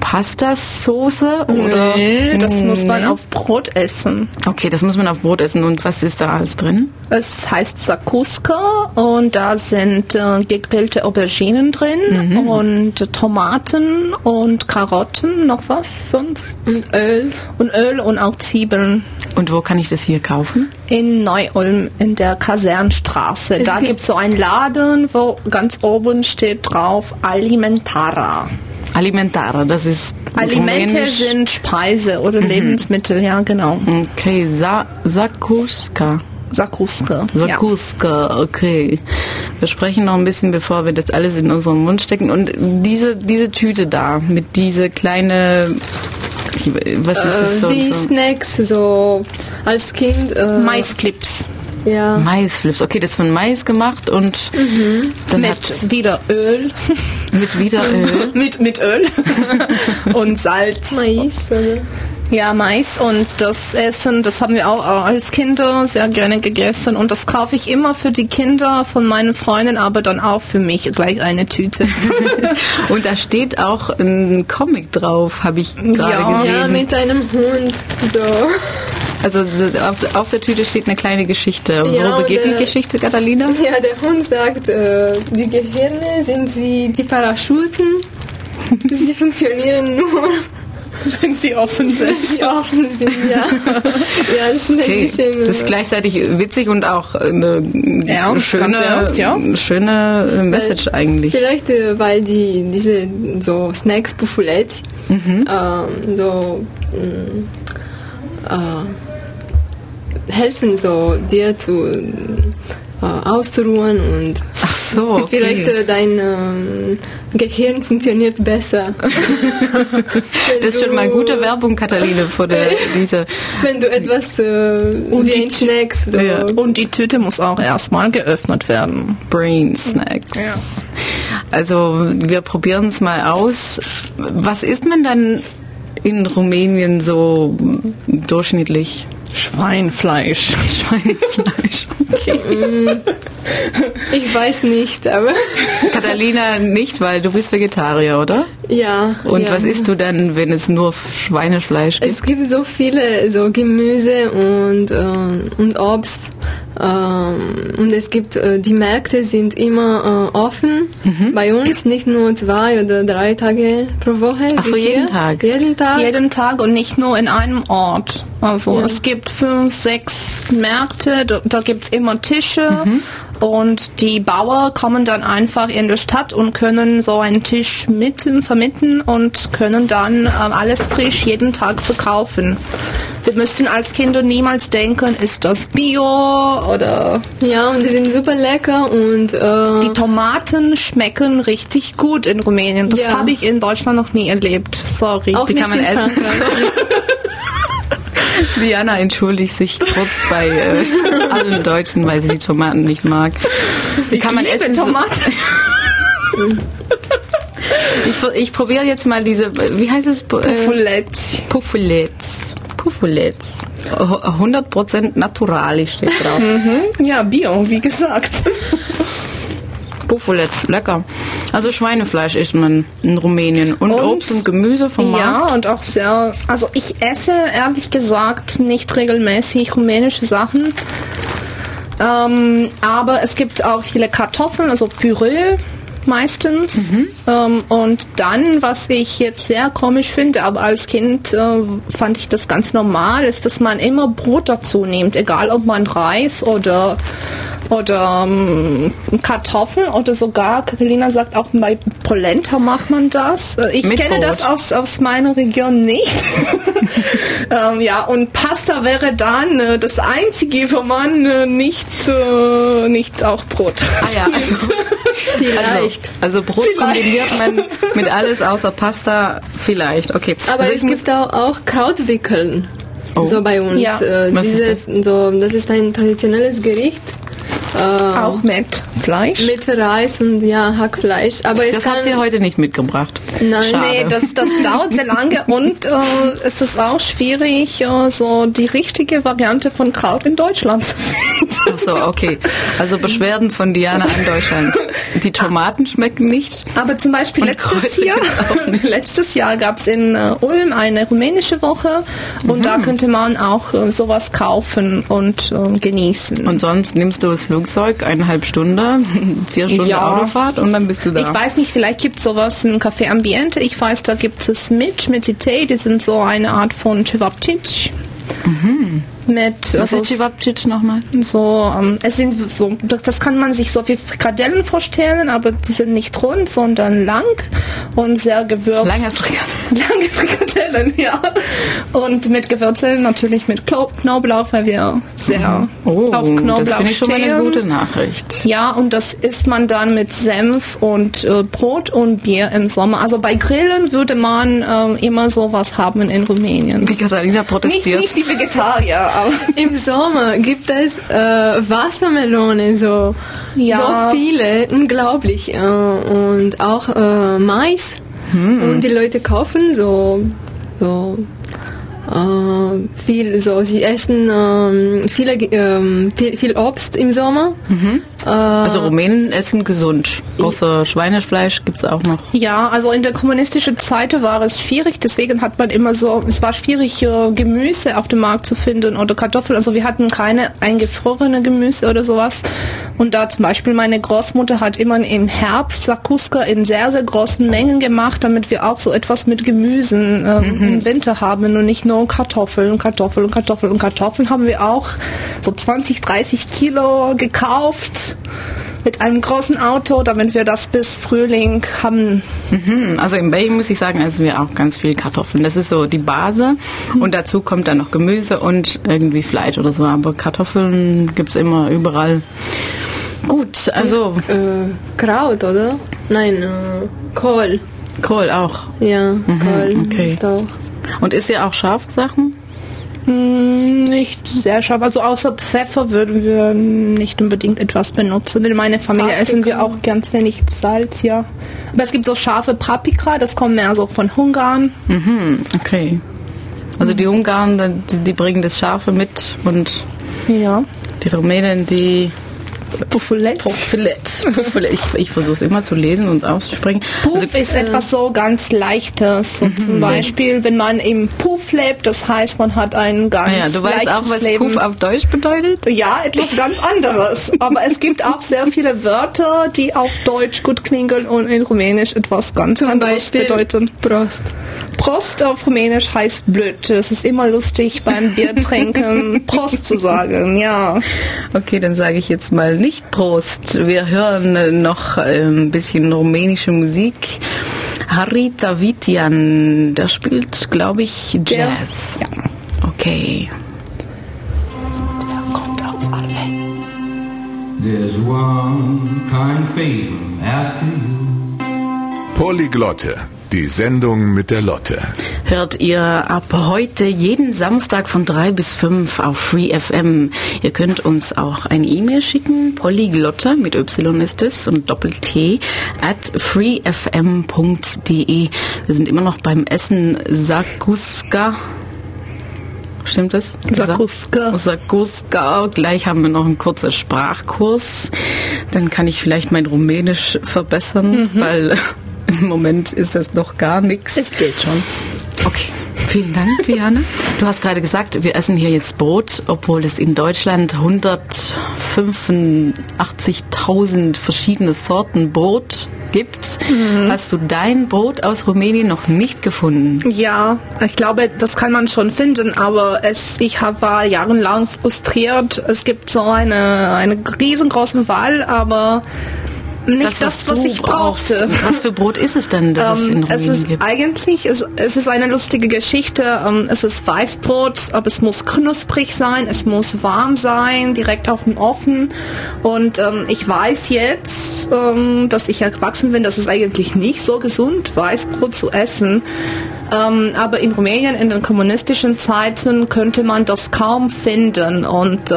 Pastasoße oder Nee, das muss man Nee. auf Brot essen. Okay, das muss man auf Brot essen. Und was ist da alles drin? Es heißt Sakuska und da sind äh, gegrillte Auberginen drin Mhm. und Tomaten und Karotten, noch was sonst? Und Öl. Und Öl und auch Zwiebeln. Und wo kann ich das hier kaufen? In Neu-Ulm in der Kasernstraße. Da gibt- es so einen Laden, wo ganz oben steht drauf Alimentara. Alimentare, das ist Alimente sind Speise oder Mhm. Lebensmittel, ja genau. Okay, Sa Sakuska. Sakuska. Ja. Sakuska, okay. Wir sprechen noch ein bisschen, bevor wir das alles in unseren Mund stecken. Und diese, diese Tüte da, mit diese kleine, was ist das Äh, so? wie so? Snacks, so als Kind. Äh, Maisflips. Ja. Maisflips. Okay, das ist von Mais gemacht und dann hat Mit wieder Öl. mit wieder Öl. mit, mit Öl. und Salz. Mais, oder? Ja, Mais und das Essen, das haben wir auch als Kinder sehr gerne gegessen und das kaufe ich immer für die Kinder von meinen Freunden, aber dann auch für mich gleich eine Tüte. Und da steht auch ein Comic drauf, habe ich gerade Ja. gesehen. Ja, mit einem Hund. So. Also auf, auf der Tüte steht eine kleine Geschichte. Und Ja, Worüber geht und, die Geschichte, Catalina? Ja, der Hund sagt, äh, die Gehirne sind wie die Parachuten. Sie funktionieren nur, Wenn sie offen wenn sie offen sind, ja. Ja, das ist ein Okay, bisschen... das ist gleichzeitig witzig und auch eine Ernst, schöne, ganz ernst, ja. schöne äh, Message eigentlich. Vielleicht, äh, weil die diese so Snacks Buffoulet ähm, so mh, äh, helfen so dir zu äh, auszuruhen und Ach so, okay. vielleicht äh, dein ähm, Gehirn funktioniert besser. Das ist schon mal gute Werbung, Catalina, vor der, diese Wenn du etwas äh, wie die- ein Snacks so Ja. Und die Tüte muss auch erstmal geöffnet werden. Brain Snacks. Ja. Also wir probieren es mal aus. Was isst man dann in Rumänien so durchschnittlich? Schweinfleisch. Schweinefleisch. Okay. ich weiß nicht, aber Catalina nicht, weil du bist Vegetarier, oder? ja. Und ja. was isst du dann, wenn es nur Schweinefleisch gibt? Es gibt so viele so Gemüse und, äh, und Obst. Ähm, und es gibt, äh, die Märkte sind immer äh, offen Mhm. bei uns, nicht nur zwei oder drei Tage pro Woche. Ach so, wie jeden. Tag? Jeden Tag. Jeden Tag und nicht nur in einem Ort. Also Ja. es gibt fünf, sechs Märkte, da, da gibt's immer Tische Mhm. Und die Bauer kommen dann einfach in die Stadt und können so einen Tisch mitten vermieten und können dann ähm, alles frisch jeden Tag verkaufen. Wir müssten als Kinder niemals denken, ist das Bio oder Ja, und die sind super lecker und äh, die Tomaten schmecken richtig gut in Rumänien. Das Ja. habe ich in Deutschland noch nie erlebt. Sorry. auch die kann man essen. Diana entschuldigt sich kurz bei äh, allen Deutschen, weil sie die Tomaten nicht mag. Die kann man liebe essen. so- Tomaten. Ich, ich probiere jetzt mal diese, wie heißt es? Äh, Poulettes. Puffulets. Puffulets. 100% naturali steht drauf. Ja, Bio, wie gesagt. Puffulets, lecker. Also Schweinefleisch isst man in Rumänien. Und, Und- Obst und Gemüse vom Markt. Ja, und auch sehr, also ich esse ehrlich gesagt nicht regelmäßig rumänische Sachen. Ähm, aber es gibt auch viele Kartoffeln, also Püree meistens. Ähm, und dann, was ich jetzt sehr komisch finde, aber als Kind äh, fand ich das ganz normal, ist, dass man immer Brot dazu nimmt, egal ob man Reis oder oder ähm, Kartoffeln oder sogar, Carolina sagt auch bei Polenta macht man das. Äh, Ich Mit kenne das Brot. aus, aus meiner Region nicht. ähm, ja, und Pasta wäre dann äh, das Einzige, wo man äh, nicht, äh, nicht auch Brot Ah ja, also, Vielleicht. also, also Brot Vielleicht. kombiniert man mit alles außer Pasta vielleicht. Okay. Aber also es gibt auch, auch Krautwickeln. Oh. So bei uns. Ja. Äh, Was ist diese, So, das ist ein traditionelles Gericht. Äh, auch mit Fleisch. mit Reis und ja, Hackfleisch. Aber das habt ihr heute nicht mitgebracht. Nein. Schade. Nee, das, das dauert sehr lange und äh, es ist auch schwierig, äh, so die richtige Variante von Kraut in Deutschland zu finden. Ach so, okay. Also Beschwerden von Diana an Deutschland. Die Tomaten schmecken nicht. Aber zum Beispiel letztes Kräuter Jahr, letztes Jahr gab es in äh, Ulm eine rumänische Woche und Mhm. da könnte man auch äh, sowas kaufen und äh, genießen. Und sonst nimmst du das Flugzeug, eineinhalb Stunden, vier Stunden Ja. Autofahrt und dann bist du da. Ich weiß nicht, vielleicht gibt es sowas in Café Ambiente. Ich weiß, da gibt es Mitch, Mitite, die sind so eine Art von Cevapcic. Mit Mhm. Was ist Cevapcic nochmal? so, ähm, es sind so, das, das kann man sich so wie Frikadellen vorstellen, aber die sind nicht rund, sondern lang und sehr gewürzt. Lange Frikadellen. Lange Frikadellen, ja. Und mit Gewürzen natürlich mit Knoblauch, weil wir sehr Oh, auf Knoblauch das ich schon mal stehen. eine gute Nachricht. Ja, und das isst man dann mit Senf und äh, Brot und Bier im Sommer. Also bei Grillen würde man ähm, immer sowas haben in Rumänien. Die Katharina Nicht, protestiert. nicht die Vegetarier, aber Im Sommer gibt es äh, Wassermelone, so, Ja. so viele, unglaublich. Äh, und auch äh, Mais. Und die Leute kaufen so, so viel, so sie essen ähm, viele, ähm, viel, viel Obst im Sommer. Also Rumänen essen gesund. Außer Schweinefleisch gibt es auch noch. Ja, also in der kommunistischen Zeit war es schwierig, deswegen hat man immer so, es war schwierig, äh, Gemüse auf dem Markt zu finden oder Kartoffeln. Also wir hatten keine eingefrorene Gemüse oder sowas. Und da zum Beispiel meine Großmutter hat immer im Herbst Sakuska in sehr, sehr großen Mengen gemacht, damit wir auch so etwas mit Gemüsen ähm, im Winter haben und nicht nur Kartoffeln, Kartoffeln, Kartoffeln und Kartoffeln haben wir auch so 20, 30 Kilo gekauft mit einem großen Auto, damit wir das bis Frühling haben. Hm, Also in Belgien muss ich sagen, essen wir auch ganz viel Kartoffeln. Das ist so die Base. Und dazu kommt dann noch Gemüse und irgendwie Fleisch oder so. Aber Kartoffeln gibt es immer überall. Gut, also Äh, Kraut, oder? Nein, äh, Kohl. Kohl auch. Ja, Kohl okay. ist auch. Und isst ihr auch scharfe Sachen? Hm, Nicht sehr scharf. Also außer Pfeffer würden wir nicht unbedingt etwas benutzen. In meiner Familie Paprika. essen wir auch ganz wenig Salz, ja. Aber es gibt so scharfe Paprika, das kommt mehr so von Ungarn. Mhm, okay. Also die Ungarn, die, die bringen das Scharfe mit und Ja. die Rumänen, die Puffelett. Puffelett. Puffelett. Ich, ich versuche es immer zu lesen und auszusprechen. Puff Also, ist etwas so ganz Leichtes. So Mhm. zum Beispiel, wenn man im Puff lebt, das heißt, man hat ein ganz ah ja, du weißt auch, was Leben. Puff auf Deutsch bedeutet? Ja, etwas ganz anderes. Aber es gibt auch sehr viele Wörter, die auf Deutsch gut klingen und in Rumänisch etwas ganz anderes Beispiel bedeuten. Prost. Prost auf Rumänisch heißt blöd. Es ist immer lustig beim Biertrinken Prost zu sagen, ja. Okay, dann sage ich jetzt mal nicht Prost. Wir hören noch ein bisschen rumänische Musik. Harry Tavitian, der spielt, glaube ich, Der- Jazz. ja. Okay. There's one kind favor asking you. Polyglotte, die Sendung mit der Lotte. Hört ihr ab heute jeden Samstag von 3 bis 5 auf Free FM. Ihr könnt uns auch eine E-Mail schicken, polyglotte mit Y ist es und Doppel-T at freefm.de. Wir sind immer noch beim Essen Sakuska. Stimmt das? Sakuska. Sakuska. Gleich haben wir noch einen kurzen Sprachkurs. Dann kann ich vielleicht mein Rumänisch verbessern, weil im Moment ist das noch gar nichts. Es geht schon. Okay, vielen Dank, Diane. Du hast gerade gesagt, wir essen hier jetzt Brot, obwohl es in Deutschland 185.000 verschiedene Sorten Brot gibt. Hast du dein Brot aus Rumänien noch nicht gefunden? Ja, ich glaube, das kann man schon finden, aber es, ich war jahrelang frustriert. Es gibt so eine, eine riesengroße Wahl, aber nicht das, was, du ich brauchst. brauchte. Was für Brot ist es denn, das es in Ähm, es Rumänien ist gibt? eigentlich, es, es ist eine lustige Geschichte. Ähm, es ist Weißbrot, aber es muss knusprig sein, es muss warm sein, direkt auf dem Ofen. Und ähm, ich weiß jetzt, ähm, dass ich erwachsen bin, dass es eigentlich nicht so gesund, Weißbrot zu essen. Ähm, aber in Rumänien in den kommunistischen Zeiten könnte man das kaum finden und äh,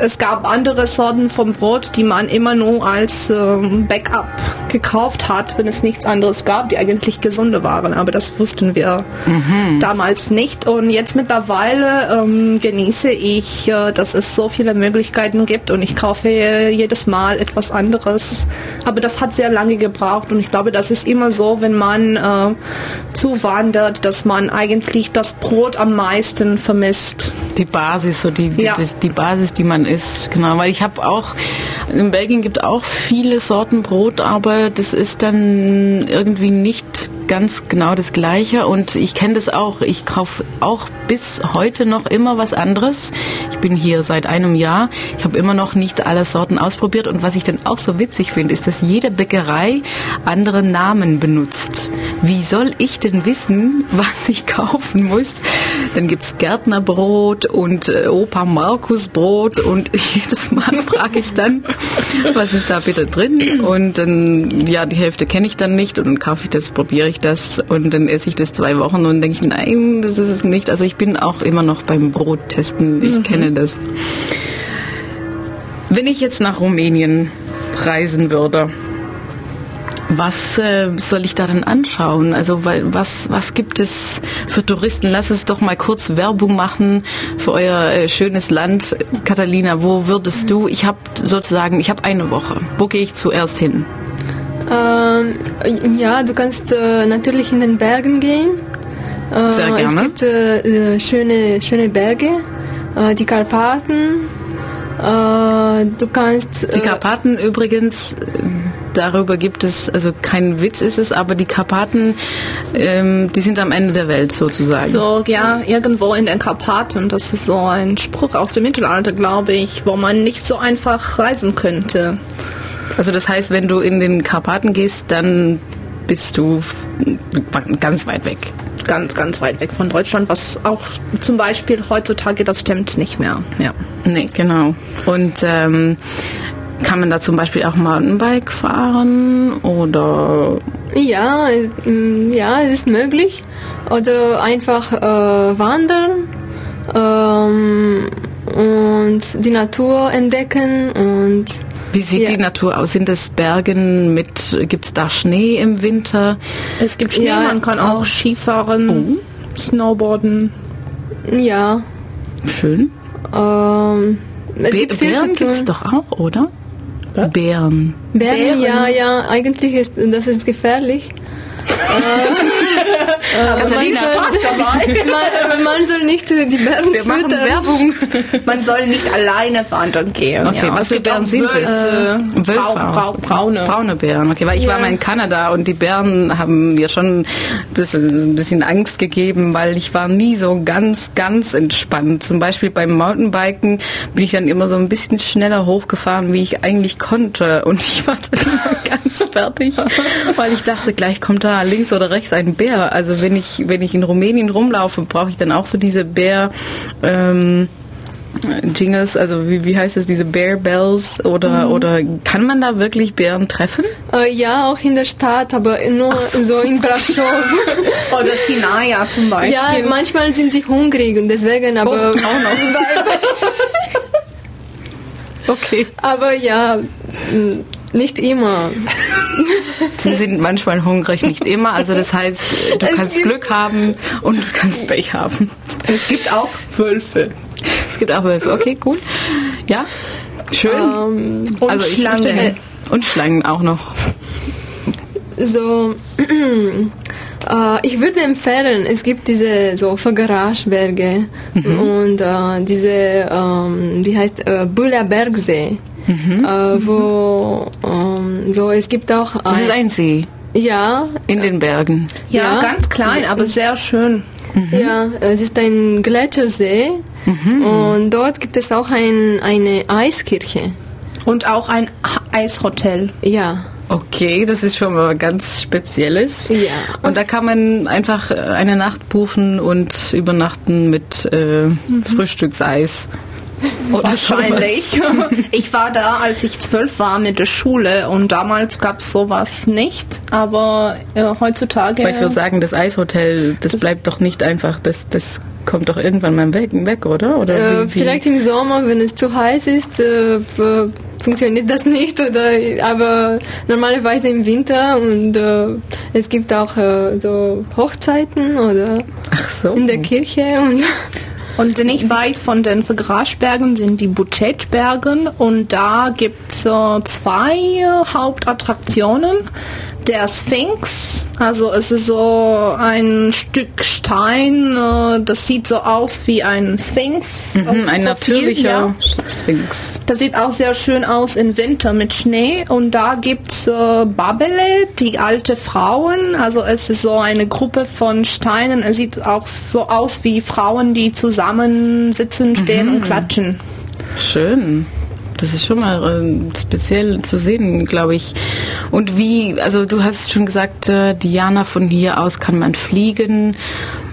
es gab andere Sorten vom Brot, die man immer nur als ähm, Backup gekauft hat, wenn es nichts anderes gab, die eigentlich gesunde waren. Aber das wussten wir damals nicht und jetzt mittlerweile ähm, genieße ich, äh, dass es so viele Möglichkeiten gibt und ich kaufe jedes Mal etwas anderes. Aber das hat sehr lange gebraucht und ich glaube, das ist immer so, wenn man äh, zuwandert, dass man eigentlich das Brot am meisten vermisst. Die Basis, so die, die, Ja. das, die Basis, die man isst, genau. Weil ich habe auch, in Belgien gibt auch viele Sorten Brot, aber das ist dann irgendwie nicht ganz genau das Gleiche und ich kenne das auch. Ich kaufe auch bis heute noch immer was anderes. Ich bin hier seit einem Jahr. Ich habe immer noch nicht alle Sorten ausprobiert und was ich dann auch so witzig finde, ist, dass jede Bäckerei andere Namen benutzt. Wie soll ich denn wissen, was ich kaufen muss? Dann gibt's Gärtnerbrot und äh, Opa Markus Brot und jedes Mal frage ich dann, was ist da bitte drin? Und dann, ja, die Hälfte kenne ich dann nicht und dann kaufe ich das, probiere ich das und dann esse ich das zwei Wochen und denke ich, nein, das ist es nicht. Also ich bin auch immer noch beim Brot testen, ich kenne das. Wenn ich jetzt nach Rumänien reisen würde, was äh, soll ich da denn anschauen? Also weil, was, was gibt es für Touristen? Lass uns doch mal kurz Werbung machen für euer äh, schönes Land. Catalina, wo würdest du, ich habe sozusagen, ich habe eine Woche. Wo gehe ich zuerst hin? Ähm, ja, du kannst äh, natürlich in den Bergen gehen. Äh, Sehr gerne. Es gibt äh, äh, schöne, schöne Berge, die Karpaten. Äh, du kannst Die äh, Karpaten übrigens, äh, darüber gibt es, also kein Witz ist es, aber die Karpaten, ähm, die sind am Ende der Welt sozusagen. So, ja, irgendwo in den Karpaten. Das ist so ein Spruch aus dem Mittelalter, glaube ich, wo man nicht so einfach reisen könnte. Also das heißt, wenn du in den Karpaten gehst, dann bist du ganz weit weg. Ganz, ganz weit weg von Deutschland, was auch zum Beispiel heutzutage, das stimmt nicht mehr. Ja. Nee, genau. Und ähm, kann man da zum Beispiel auch Mountainbike fahren oder Ja, mm, ja, es ist möglich. Oder einfach äh, wandern ähm, und die Natur entdecken und wie sieht Ja. die Natur aus? Sind es Bergen mit, gibt's da Schnee im Winter? Es gibt Schnee, Ja, man kann auch auch. Skifahren, Snowboarden. ja, Schön. ähm, es Be gibt viel Bären tun. gibt's doch auch, oder? Bären. Bären, ja, ja, eigentlich ist das ist gefährlich. äh, Katharina, man, soll, dabei. man, man soll nicht äh, die Bären Wir machen füttern. Werbung. Man soll nicht alleine wandern gehen. Okay, ja. was für Bären sind es? Wölfe Brau, braune. Braune Bären, okay, weil ich war Ja. mal in Kanada und die Bären haben mir schon ein bisschen, ein bisschen Angst gegeben, weil ich war nie so ganz, ganz entspannt. Zum Beispiel beim Mountainbiken bin ich dann immer so ein bisschen schneller hochgefahren, wie ich eigentlich konnte und ich war dann immer ganz fertig, weil ich dachte, gleich kommt da links oder rechts ein Bär. Also wenn ich, wenn ich in Rumänien rumlaufe, brauche ich dann auch so diese Bär, ähm, Jingles, also wie, wie heißt es, diese Bear Bells oder, oder kann man da wirklich Bären treffen? Äh, ja, auch in der Stadt, aber nur so. in Brasov. Oder Sinaya zum Beispiel. ja, manchmal sind sie hungrig und deswegen, aber auch noch. Okay. aber ja, nicht immer. Sie sind manchmal hungrig, nicht immer. Also das heißt, du kannst gibt- Glück haben und du kannst Pech haben. Es gibt auch Wölfe. Es gibt auch Wölfe. Okay, cool. Ja, schön. Ähm, Und also Schlangen. möchte- Und Schlangen auch noch. so, äh, ich würde empfehlen, es gibt diese so Vergaraschberge und äh, diese, ähm, wie heißt, äh, Bühler Bergsee, äh, wo ähm, so, es gibt auch Das ist ein See ja, in den Bergen. Ja, Ja. ganz klein, aber sehr schön. ja, es ist ein Gletschersee und dort gibt es auch ein, eine Eiskirche. Und auch ein Eishotel. Ja, Okay, das ist schon mal ganz Spezielles. Ja. Und da kann man einfach äh, eine Nacht buchen und übernachten mit äh, Frühstückseis. Wahrscheinlich. Ich war da, als ich zwölf war mit der Schule und damals gab es sowas nicht, aber äh, heutzutage. Aber ich würde sagen, das Eishotel, das bleibt doch nicht einfach, das, das kommt doch irgendwann mal weg, weg oder? oder äh, vielleicht im Sommer, wenn es zu heiß ist, äh, funktioniert das nicht, oder, aber normalerweise im Winter und äh, es gibt auch äh, so Hochzeiten oder Ach so. in der Kirche und Und nicht weit von den Vergrasbergen sind die Bucetbergen und da gibt es äh, zwei Hauptattraktionen. Der Sphinx, also es ist so ein Stück Stein, äh, das sieht so aus wie ein Sphinx. Mhm, ein Profil, natürlicher ja. Sphinx. Das sieht auch sehr schön aus im Winter mit Schnee und da gibt's äh, Babele, die alte Frauen. Also es ist so eine Gruppe von Steinen. Es sieht auch so aus wie Frauen, die zusammen sitzen, stehen und klatschen. Schön. Das ist schon mal äh, speziell zu sehen, glaube ich. Und wie, also du hast schon gesagt, äh, Diana, von hier aus kann man fliegen.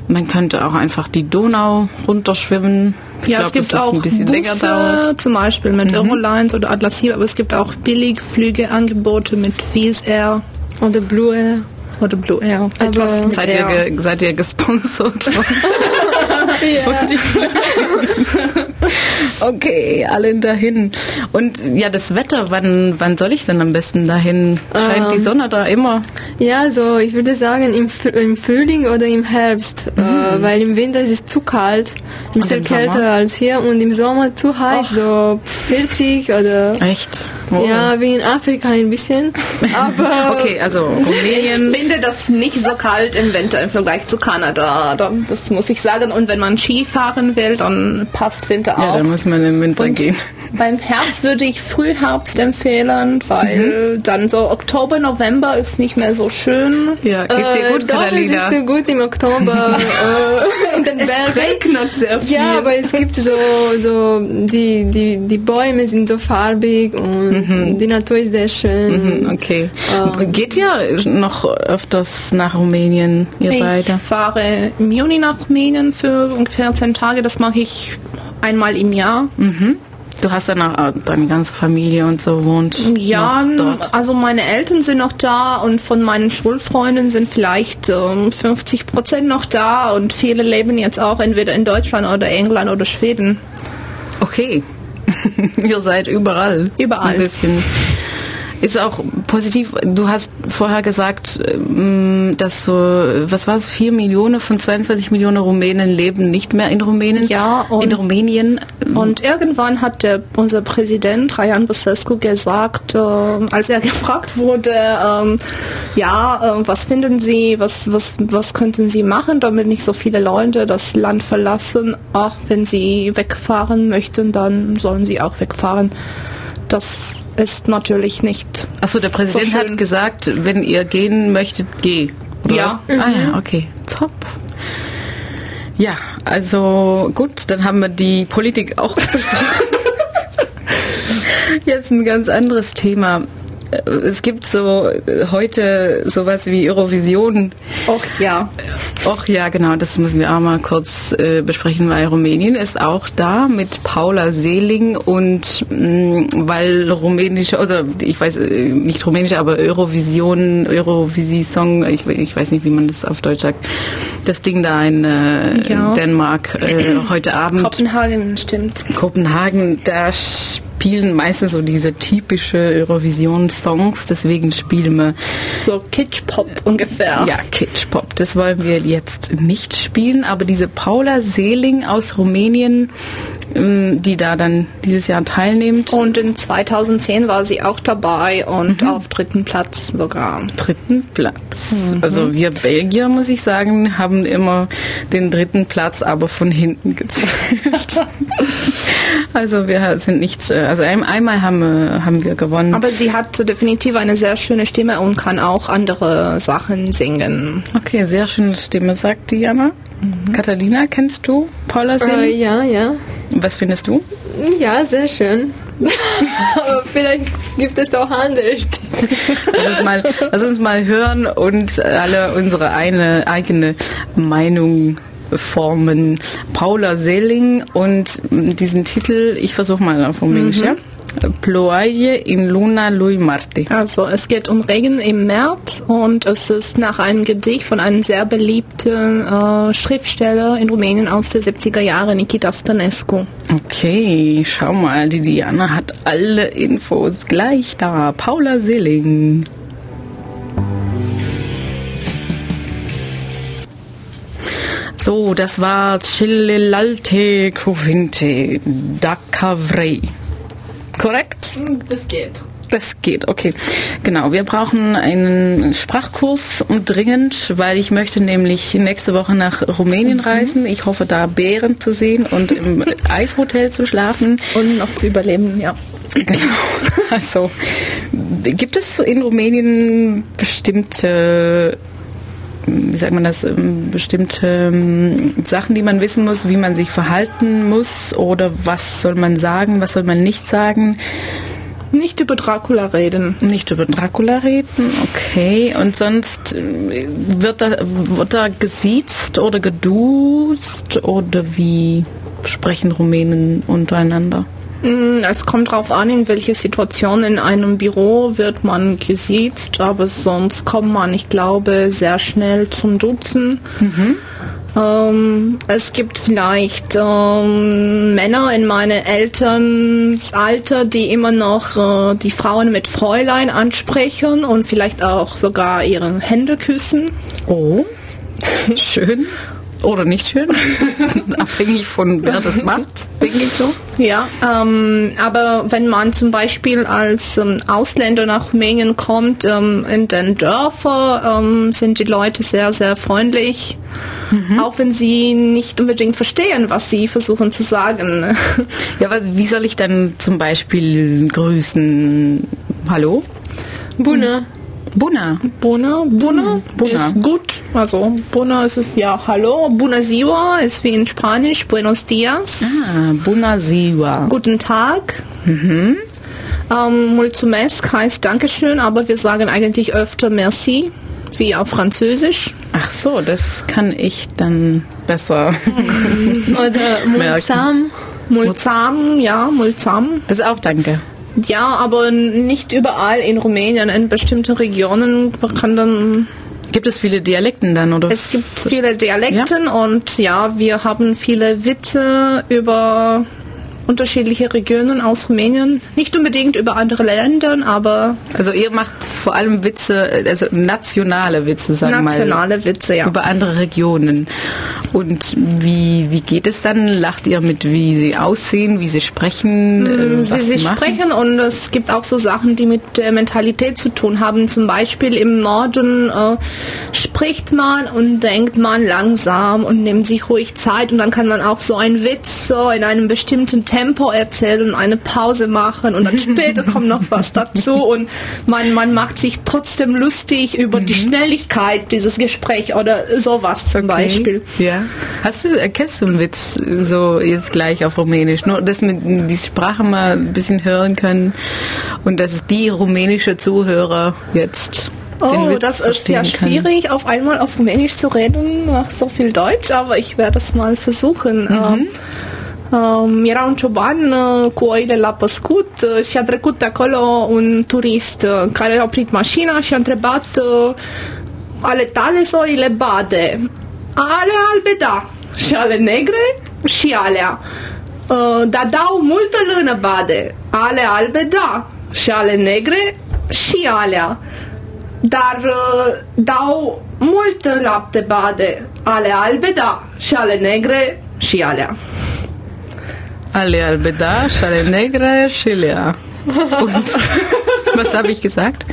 Man könnte auch einfach die Donau runterschwimmen. Ich Ja, glaub, es gibt auch ein bisschen länger Busse, dauert. Mhm. zum Beispiel mit Eurolines oder Atlassier, aber es gibt auch Billigflügeangebote mit Wizz Air oder Blue Air. oder Blue Air. Aber Etwas Seid ihr, seid ihr gesponsert von, die Okay, alle dahin. Und ja, das Wetter, wann, wann soll ich denn am besten dahin? Scheint Ähm. die Sonne da immer? Ja, so ich würde sagen im, im Frühling oder im Herbst, äh, weil im Winter ist es zu kalt, ein bisschen im Sommer? kälter als hier und im Sommer zu heiß, so 40 oder Echt? Oh. ja, wie in Afrika ein bisschen. Aber Okay, also Rumänien. Ich finde das nicht so kalt im Winter im Vergleich zu Kanada. Da- Das muss ich sagen. Und wenn man Ski fahren will, dann passt Winter Ja, auch. dann muss man im Winter Und gehen. beim Herbst würde ich Frühherbst empfehlen, weil dann so Oktober, November ist nicht mehr so schön. Ja, geht's dir äh, gut, doch, es ist gut im Oktober äh, in den Es regnet sehr viel. Ja, aber es gibt so, so die, die, die Bäume sind so farbig und die Natur ist sehr schön. Mhm, Okay. Geht ihr noch öfters nach Rumänien, ihr ich beide? fahre im Juni nach Rumänien für ungefähr zehn Tage. Das mache ich einmal im Jahr. Du hast dann auch äh, deine ganze Familie und so wohnt Ja, noch dort. also meine Eltern sind noch da und von meinen Schulfreunden sind vielleicht ähm, 50 Prozent noch da und viele leben jetzt auch entweder in Deutschland oder England oder Schweden. Okay. Ihr seid überall. Überall. Ein bisschen. Ist auch positiv. Du hast vorher gesagt, ähm, dass so, was war es, vier Millionen von 22 Millionen Rumänen leben nicht mehr in Rumänien. Ja, und- in Rumänien. Und irgendwann hat der, unser Präsident Traian Basescu gesagt, äh, als er gefragt wurde, ähm, ja, äh, was finden Sie, was, was, was könnten Sie machen, damit nicht so viele Leute das Land verlassen? Ach, wenn Sie wegfahren möchten, dann sollen Sie auch wegfahren. Das ist natürlich nicht. Achso, der Präsident So hat gesagt, wenn ihr gehen möchtet, geh. Oder Ja. was? Ah ja, okay. Top. Ja, also gut, dann haben wir die Politik auch besprochen. Jetzt ein ganz anderes Thema. Äh, Es gibt so äh, heute sowas wie Eurovision. Och ja. Och ja, genau, das müssen wir auch mal kurz äh, besprechen, weil Rumänien ist auch da mit Paula Seeling und mh, weil rumänische, also ich weiß äh, nicht rumänische, aber Eurovision, Eurovisi-Song, ich, ich weiß nicht, wie man das auf Deutsch sagt, das Ding da in äh, Ja. Dänemark äh, heute Abend. Kopenhagen stimmt. Kopenhagen, da spielen meistens so diese typische Eurovision-Songs, deswegen spielen wir So Kitsch-Pop ungefähr. ja, Kitsch-Pop. Das wollen wir jetzt nicht spielen, aber diese Paula Seeling aus Rumänien, die da dann dieses Jahr teilnimmt, Und in 2010 war sie auch dabei und Mhm. auf dritten Platz sogar. dritten Platz. Also wir Belgier, muss ich sagen, haben immer den dritten Platz, aber von hinten gezählt. also wir sind nicht, äh, also ein, einmal haben, wir- haben wir gewonnen. Aber sie hat definitiv eine sehr schöne Stimme und kann auch andere Sachen singen. okay, sehr schöne Stimme, sagt Diana. Catalina, kennst du Paula Äh, Seeling? ja, ja. Was findest du? Ja, sehr schön. Aber vielleicht gibt es auch andere Stimmen. Lass uns mal, lass uns mal hören und alle unsere eine, eigene Meinung formen. Paula Seeling und diesen Titel, ich versuche mal auf Rumänisch, ja? Ploaie in Luna lui Marte. Also es geht um Regen im März und es ist nach einem Gedicht von einem sehr beliebten äh, Schriftsteller in Rumänien aus der 70er Jahre, Nikita Stănescu. Okay, schau mal, die Diana hat alle Infos gleich da. Paula Seeling. So, das war Celelalte Cuvinte da Cavrei. Korrekt? Das geht. Das geht, okay. Genau, wir brauchen einen Sprachkurs dringend, weil ich möchte nämlich nächste Woche nach Rumänien reisen. Ich hoffe, da Bären zu sehen und im Eishotel zu schlafen. Und noch zu überleben, ja. Genau. Also, gibt es in Rumänien bestimmte, wie sagt man das, ähm, bestimmte ähm, Sachen, die man wissen muss, wie man sich verhalten muss oder was soll man sagen, was soll man nicht sagen? Nicht über Dracula reden. Nicht über Dracula reden, okay. Und sonst äh, wird da, wird da gesiezt oder geduzt oder wie sprechen Rumänen untereinander? Mm, Es kommt darauf an, in welcher Situation in einem Büro wird man gesiezt, aber sonst kommt man, ich glaube, sehr schnell zum Duzen. Ähm, es gibt vielleicht ähm, Männer in meinem Elternsalter, die immer noch äh, die Frauen mit Fräulein ansprechen und vielleicht auch sogar ihre Hände küssen. Oh, schön. Oder nicht schön. Abhängig von wer das macht. Denke ich so. Ja, ähm, aber wenn man zum Beispiel als ähm, Ausländer nach Rumänien kommt, ähm, in den Dörfern ähm, sind die Leute sehr, sehr freundlich, auch wenn sie nicht unbedingt verstehen, was sie versuchen zu sagen. Ja, aber wie soll ich dann zum Beispiel grüßen? Hallo? Buna. Bunna. Bună, bună, bună. ist gut. Also bună ist es ja hallo, bună ziua ist wie in Spanisch buenos dias. Ah, Bunna Siwa. Guten Tag. Ähm, mulțumesc heißt Dankeschön, aber wir sagen eigentlich öfter merci, wie auf Französisch. Ach so, das kann ich dann besser. Oder Mulzam. Mulțam, ja, mulțam. Das ist auch Danke. Ja, aber nicht überall in Rumänien. In bestimmten Regionen kann dann Gibt es viele Dialekten dann oder? Es gibt viele Dialekten und ja, wir haben viele Witze über unterschiedliche Regionen aus Rumänien. Nicht unbedingt über andere Länder, aber Also ihr macht vor allem Witze, also nationale Witze, sagen wir mal. nationale Witze, ja. Über andere Regionen. Und wie, wie geht es dann? Lacht ihr mit, wie sie aussehen, wie sie sprechen, äh, wie sie machen? sprechen und es gibt auch so Sachen, die mit der Mentalität zu tun haben. Zum Beispiel im Norden äh, spricht man und denkt man langsam und nimmt sich ruhig Zeit und dann kann man auch so einen Witz so in einem bestimmten Tempo erzählen und eine Pause machen und dann später kommt noch was dazu und man, man macht sich trotzdem lustig über die Schnelligkeit dieses Gesprächs oder sowas zum Beispiel. Ja. Hast du, erkennst du einen Witz so jetzt gleich auf Rumänisch? Nur, dass wir die Sprache mal ein bisschen hören können und dass die rumänische Zuhörer jetzt den Oh, das ist ja schwierig, auf einmal auf Rumänisch zu reden nach so viel Deutsch, aber ich werde es mal versuchen. Mhm. Um, era un cioban uh, cu oile la păscut uh, și a trecut pe acolo un turist uh, care a oprit mașina și a întrebat uh, ale tale sau oile bade? Ale albe da și ale negre și alea. Uh, dar dau multă lână bade. Ale albe da și ale negre și alea. Dar uh, dau mult lapte bade. Ale albe da și ale negre și alea. Alle albeda, alle negre, Chilia. Und was habe ich gesagt?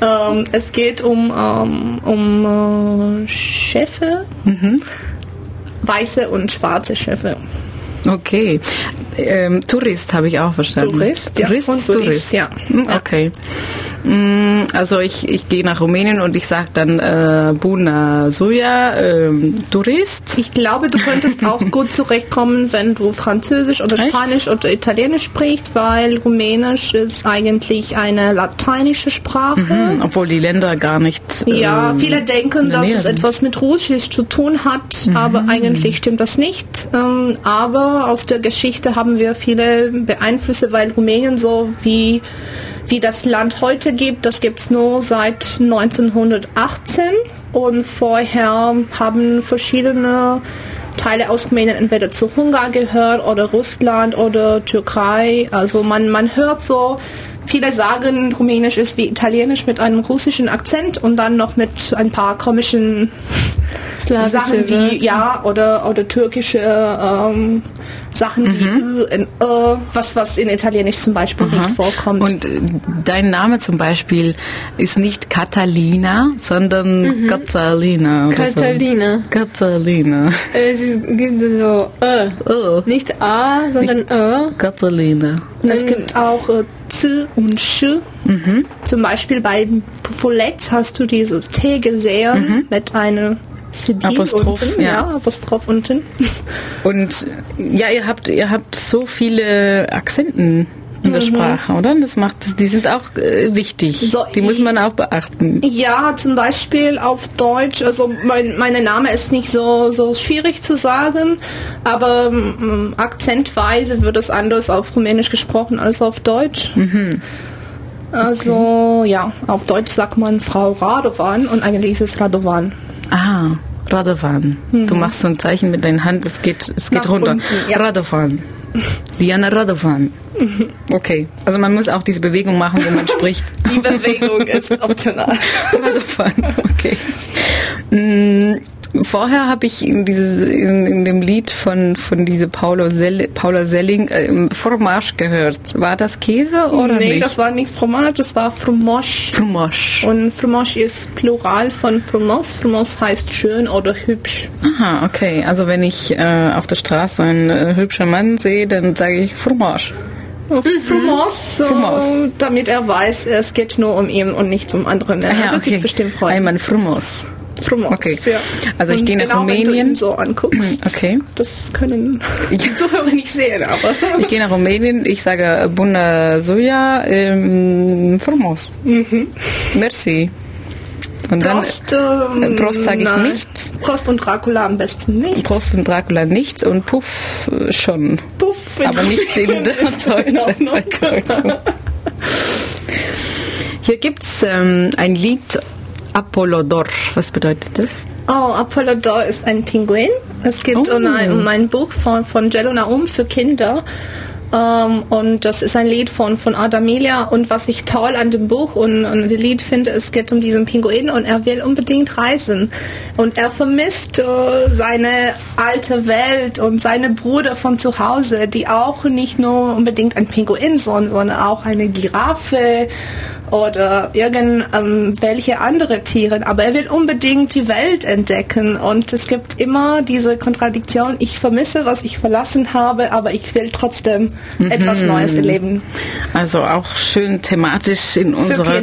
Ähm, es geht um, ähm, um äh, Schiffe, weiße und schwarze Schiffe. Okay. Ähm, Tourist habe ich auch verstanden. Tourist, ja. Tourist, Tourist, ja. Hm, Okay. Mm, Also ich, ich gehe nach Rumänien und ich sage dann äh, Buna Soja, ähm, Tourist. Ich glaube, du könntest auch gut zurechtkommen, wenn du Französisch oder Echt? Spanisch oder Italienisch sprichst, weil Rumänisch ist eigentlich eine lateinische Sprache. Hm, Obwohl die Länder gar nicht. Ja, ähm, viele denken, dass es etwas mit Russisch zu tun hat, aber eigentlich stimmt das nicht. Ähm, aber aus der Geschichte haben wir viele Beeinflüsse, weil Rumänien so wie, wie das Land heute gibt, das gibt es nur seit 1918 und vorher haben verschiedene Teile aus Rumänien entweder zu Ungarn gehört oder Russland oder Türkei. Also man, man hört so, viele sagen, Rumänisch ist wie Italienisch mit einem russischen Akzent und dann noch mit ein paar komischen Slawische Sachen wie, Wörter. ja, oder, oder türkische ähm, Sachen wie Ö, in, Ö, was, was in Italienisch zum Beispiel nicht vorkommt. Und äh, dein Name zum Beispiel ist nicht Catalina, sondern Catalina. oder so. Catalina. Catalina. Es gibt so Ö. Oh, Nicht A, sondern Ö. Catalina. Und es gibt auch äh, Z und Sch. Zum Beispiel bei Foletz hast du dieses T gesehen mit einem Sedil Apostroph, unten. ja. Ja. Apostroph unten. Und ja, ihr habt, ihr habt so viele Akzenten in Mhm. der Sprache, oder? Das macht, die sind auch äh, wichtig. So, die muss man auch beachten. Ja, zum Beispiel auf Deutsch, also mein, mein Name ist nicht so, so schwierig zu sagen, aber ähm, akzentweise wird es anders auf Rumänisch gesprochen als auf Deutsch. Also ja, auf Deutsch sagt man Frau Radovan und eigentlich ist es Radovan. Ah, Radovan. Du machst so ein Zeichen mit deiner Hand, es geht, es geht Nach runter. unten, ja. Radovan. Diana Radovan. Okay, also man muss auch diese Bewegung machen, wenn man spricht. Die Bewegung ist optional. Radovan, okay. Vorher habe ich in, dieses, in, in dem Lied von, von diese Paula, Sell, Paula Selling äh, Fromage gehört. War das Käse oder nee, nicht? das war nicht Fromage, das war Fromage. Fromage. Und Fromage ist Plural von Fromos. Fromos heißt schön oder hübsch. Aha, okay. Also wenn ich äh, auf der Straße einen äh, hübschen Mann sehe, dann sage ich Fromage. Fromos, so, Fromos. damit er weiß, es geht nur um ihn und nicht um andere Männer. Ah Er wird sich bestimmt freuen. Einmal Fromos. Fromos, Okay. ja. Also ich Und gehe nach genau, Wenn du Rumänien. ihn so anguckst. Okay. Das können die Zuhörer nicht sehen, aber Ich gehe nach Rumänien, ich sage Bună Soja, ähm, Frumos. Mhm. Merci. Und dann Prost, ähm, äh, Prost sage ich nicht. Prost und Dracula am besten nicht. Prost und Dracula nicht und Puff äh, schon. Puff, Aber nicht in. Bedeutung. Hier gibt es ähm, ein Lied Apollodor. Was bedeutet das? Oh, Apollodor ist ein Pinguin. Es geht Oh. um, ein, um ein Buch von, von Jello Naum für Kinder. Ähm, und das ist ein Lied von, von Adamelia. Und was ich toll an dem Buch und, und dem Lied finde, es geht um diesen Pinguin und er will unbedingt reisen. Und er vermisst äh, seine alte Welt und seine Brüder von zu Hause, die auch nicht nur unbedingt ein Pinguin sind, sondern auch eine Giraffe oder irgendwelche andere Tiere, aber er will unbedingt die Welt entdecken und es gibt immer diese Kontradiktion, ich vermisse, was ich verlassen habe, aber ich will trotzdem mhm. etwas Neues erleben. Also auch schön thematisch in unserer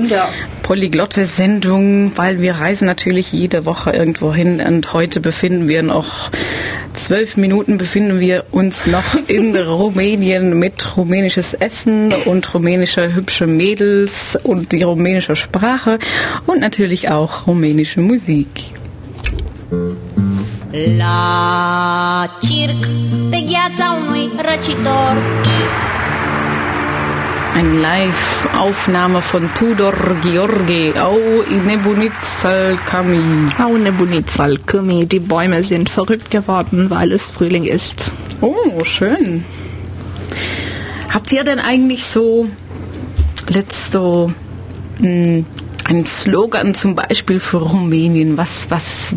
polyglotte Sendung, weil wir reisen natürlich jede Woche irgendwo hin und heute befinden wir noch zwölf Minuten befinden wir uns noch in Rumänien mit rumänisches Essen und rumänische hübsche Mädels und die rumänische Sprache und natürlich auch rumänische Musik. La circ pe gheața unui răcitor eine Live-Aufnahme von Tudor Georgi. Au Nebunitzalkami. Au Nebunitzalkami. Die Bäume sind verrückt geworden, weil es Frühling ist. Oh, schön. Habt ihr denn eigentlich so letzte hm, einen Slogan zum Beispiel für Rumänien? Was, was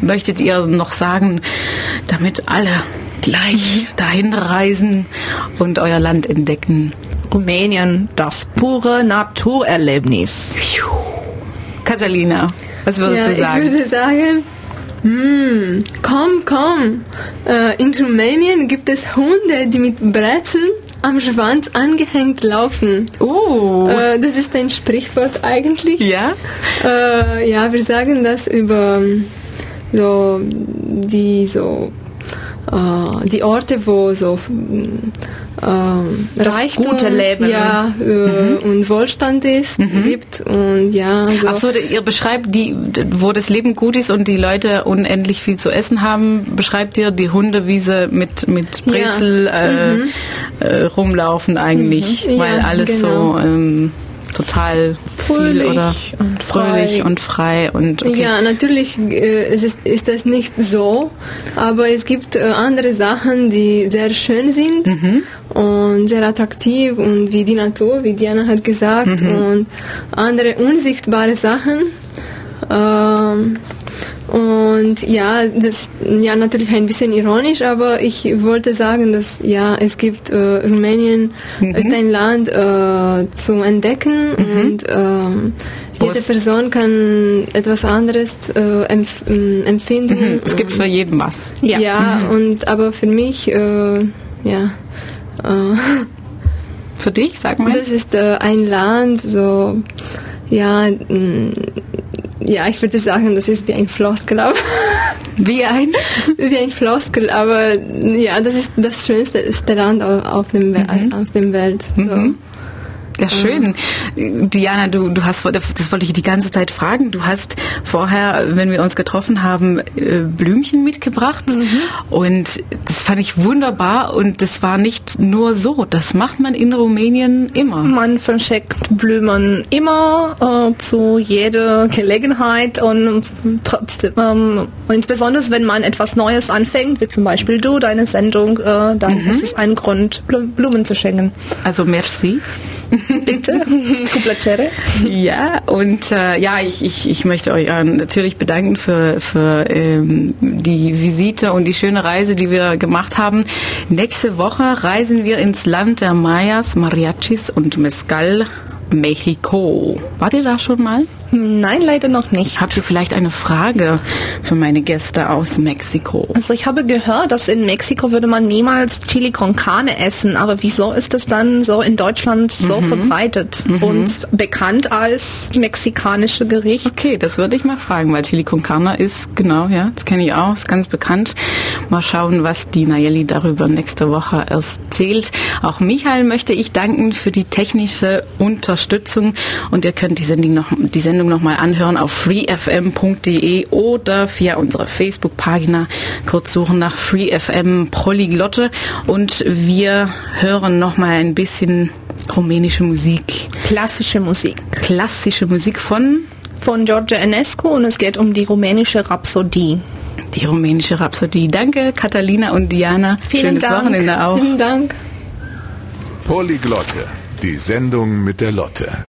möchtet ihr noch sagen, damit alle gleich dahin reisen und euer Land entdecken? Rumänien das pure Naturerlebnis. Catalina, was würdest ja, du sagen? Ich würde sagen, hm, komm, komm. Äh, in Rumänien gibt es Hunde, die mit Brezeln am Schwanz angehängt laufen. Oh. Äh, das ist ein Sprichwort eigentlich. Ja? Äh, ja, wir sagen das über so die so äh, die Orte, wo so ähm, das Reichtum, gute Leben ja, äh, mhm. und Wohlstand ist, mhm. gibt und ja. So. Ach so, ihr beschreibt die, wo das Leben gut ist und die Leute unendlich viel zu essen haben, beschreibt ihr die Hundewiese mit mit Brezel ja. äh, mhm. Äh, rumlaufen eigentlich, mhm. weil alles genau. so ähm, total fröhlich viel oder und fröhlich und frei und okay. ja natürlich äh, ist, ist das nicht so aber es gibt äh, andere Sachen die sehr schön sind mhm. und sehr attraktiv und wie die Natur wie Diana hat gesagt mhm. und andere unsichtbare Sachen ähm, und ja, das ja natürlich ein bisschen ironisch, aber ich wollte sagen, dass ja es gibt äh, Rumänien mhm. ist ein Land äh, zu entdecken mhm. und ähm, jede Person kann etwas anderes äh, empf empfinden. Mhm. Es gibt für jeden was. Ja, ja mhm. und aber für mich äh, ja. Äh, für dich, sag mal. Das ist äh, ein Land so ja ja, ich würde sagen, das ist wie ein Floskel. Aber wie ein? wie ein Floskel, aber ja, das ist das schönste Land auf dem, mhm. auf dem Welt. So. Mhm. Ja, schön. Diana, du, du hast, das wollte ich die ganze Zeit fragen. Du hast vorher, wenn wir uns getroffen haben, äh, Blümchen mitgebracht. Mhm. Und das fand ich wunderbar. Und das war nicht nur so. Das macht man in Rumänien immer. Man verschickt Blumen immer äh, zu jeder Gelegenheit. Und trotzdem, ähm, insbesondere wenn man etwas Neues anfängt, wie zum Beispiel du, deine Sendung, äh, dann mhm. ist es ein Grund, Blumen zu schenken. Also merci. Bitte, Piacere. Ja, und äh, ja, ich, ich, ich möchte euch äh, natürlich bedanken für, für ähm, die Visite und die schöne Reise, die wir gemacht haben. Nächste Woche reisen wir ins Land der Mayas, Mariachis und Mezcal, Mexiko. Wart ihr da schon mal? Nein, leider noch nicht. Habt ihr vielleicht eine Frage für meine Gäste aus Mexiko? Also ich habe gehört, dass in Mexiko würde man niemals Chili con Carne essen, aber wieso ist das dann so in Deutschland so mhm. verbreitet mhm. und bekannt als mexikanische Gericht? Okay, das würde ich mal fragen, weil Chili con Carne ist, genau, ja, das kenne ich auch, ist ganz bekannt. Mal schauen, was die Nayeli darüber nächste Woche erzählt. Auch Michael möchte ich danken für die technische Unterstützung und ihr könnt die Sendung noch, die Sendung Sendung nochmal anhören auf freefm.de oder via unsere Facebook-Pagina kurz suchen nach freefm Polyglotte und wir hören nochmal ein bisschen rumänische Musik. Klassische Musik. Klassische Musik von? Von Georgia Enescu und es geht um die rumänische Rhapsodie. Die rumänische Rhapsodie. Danke, Catalina und Diana. Vielen Schönes Dank. Wochenende auch. Vielen Dank. Polyglotte, die Sendung mit der Lotte.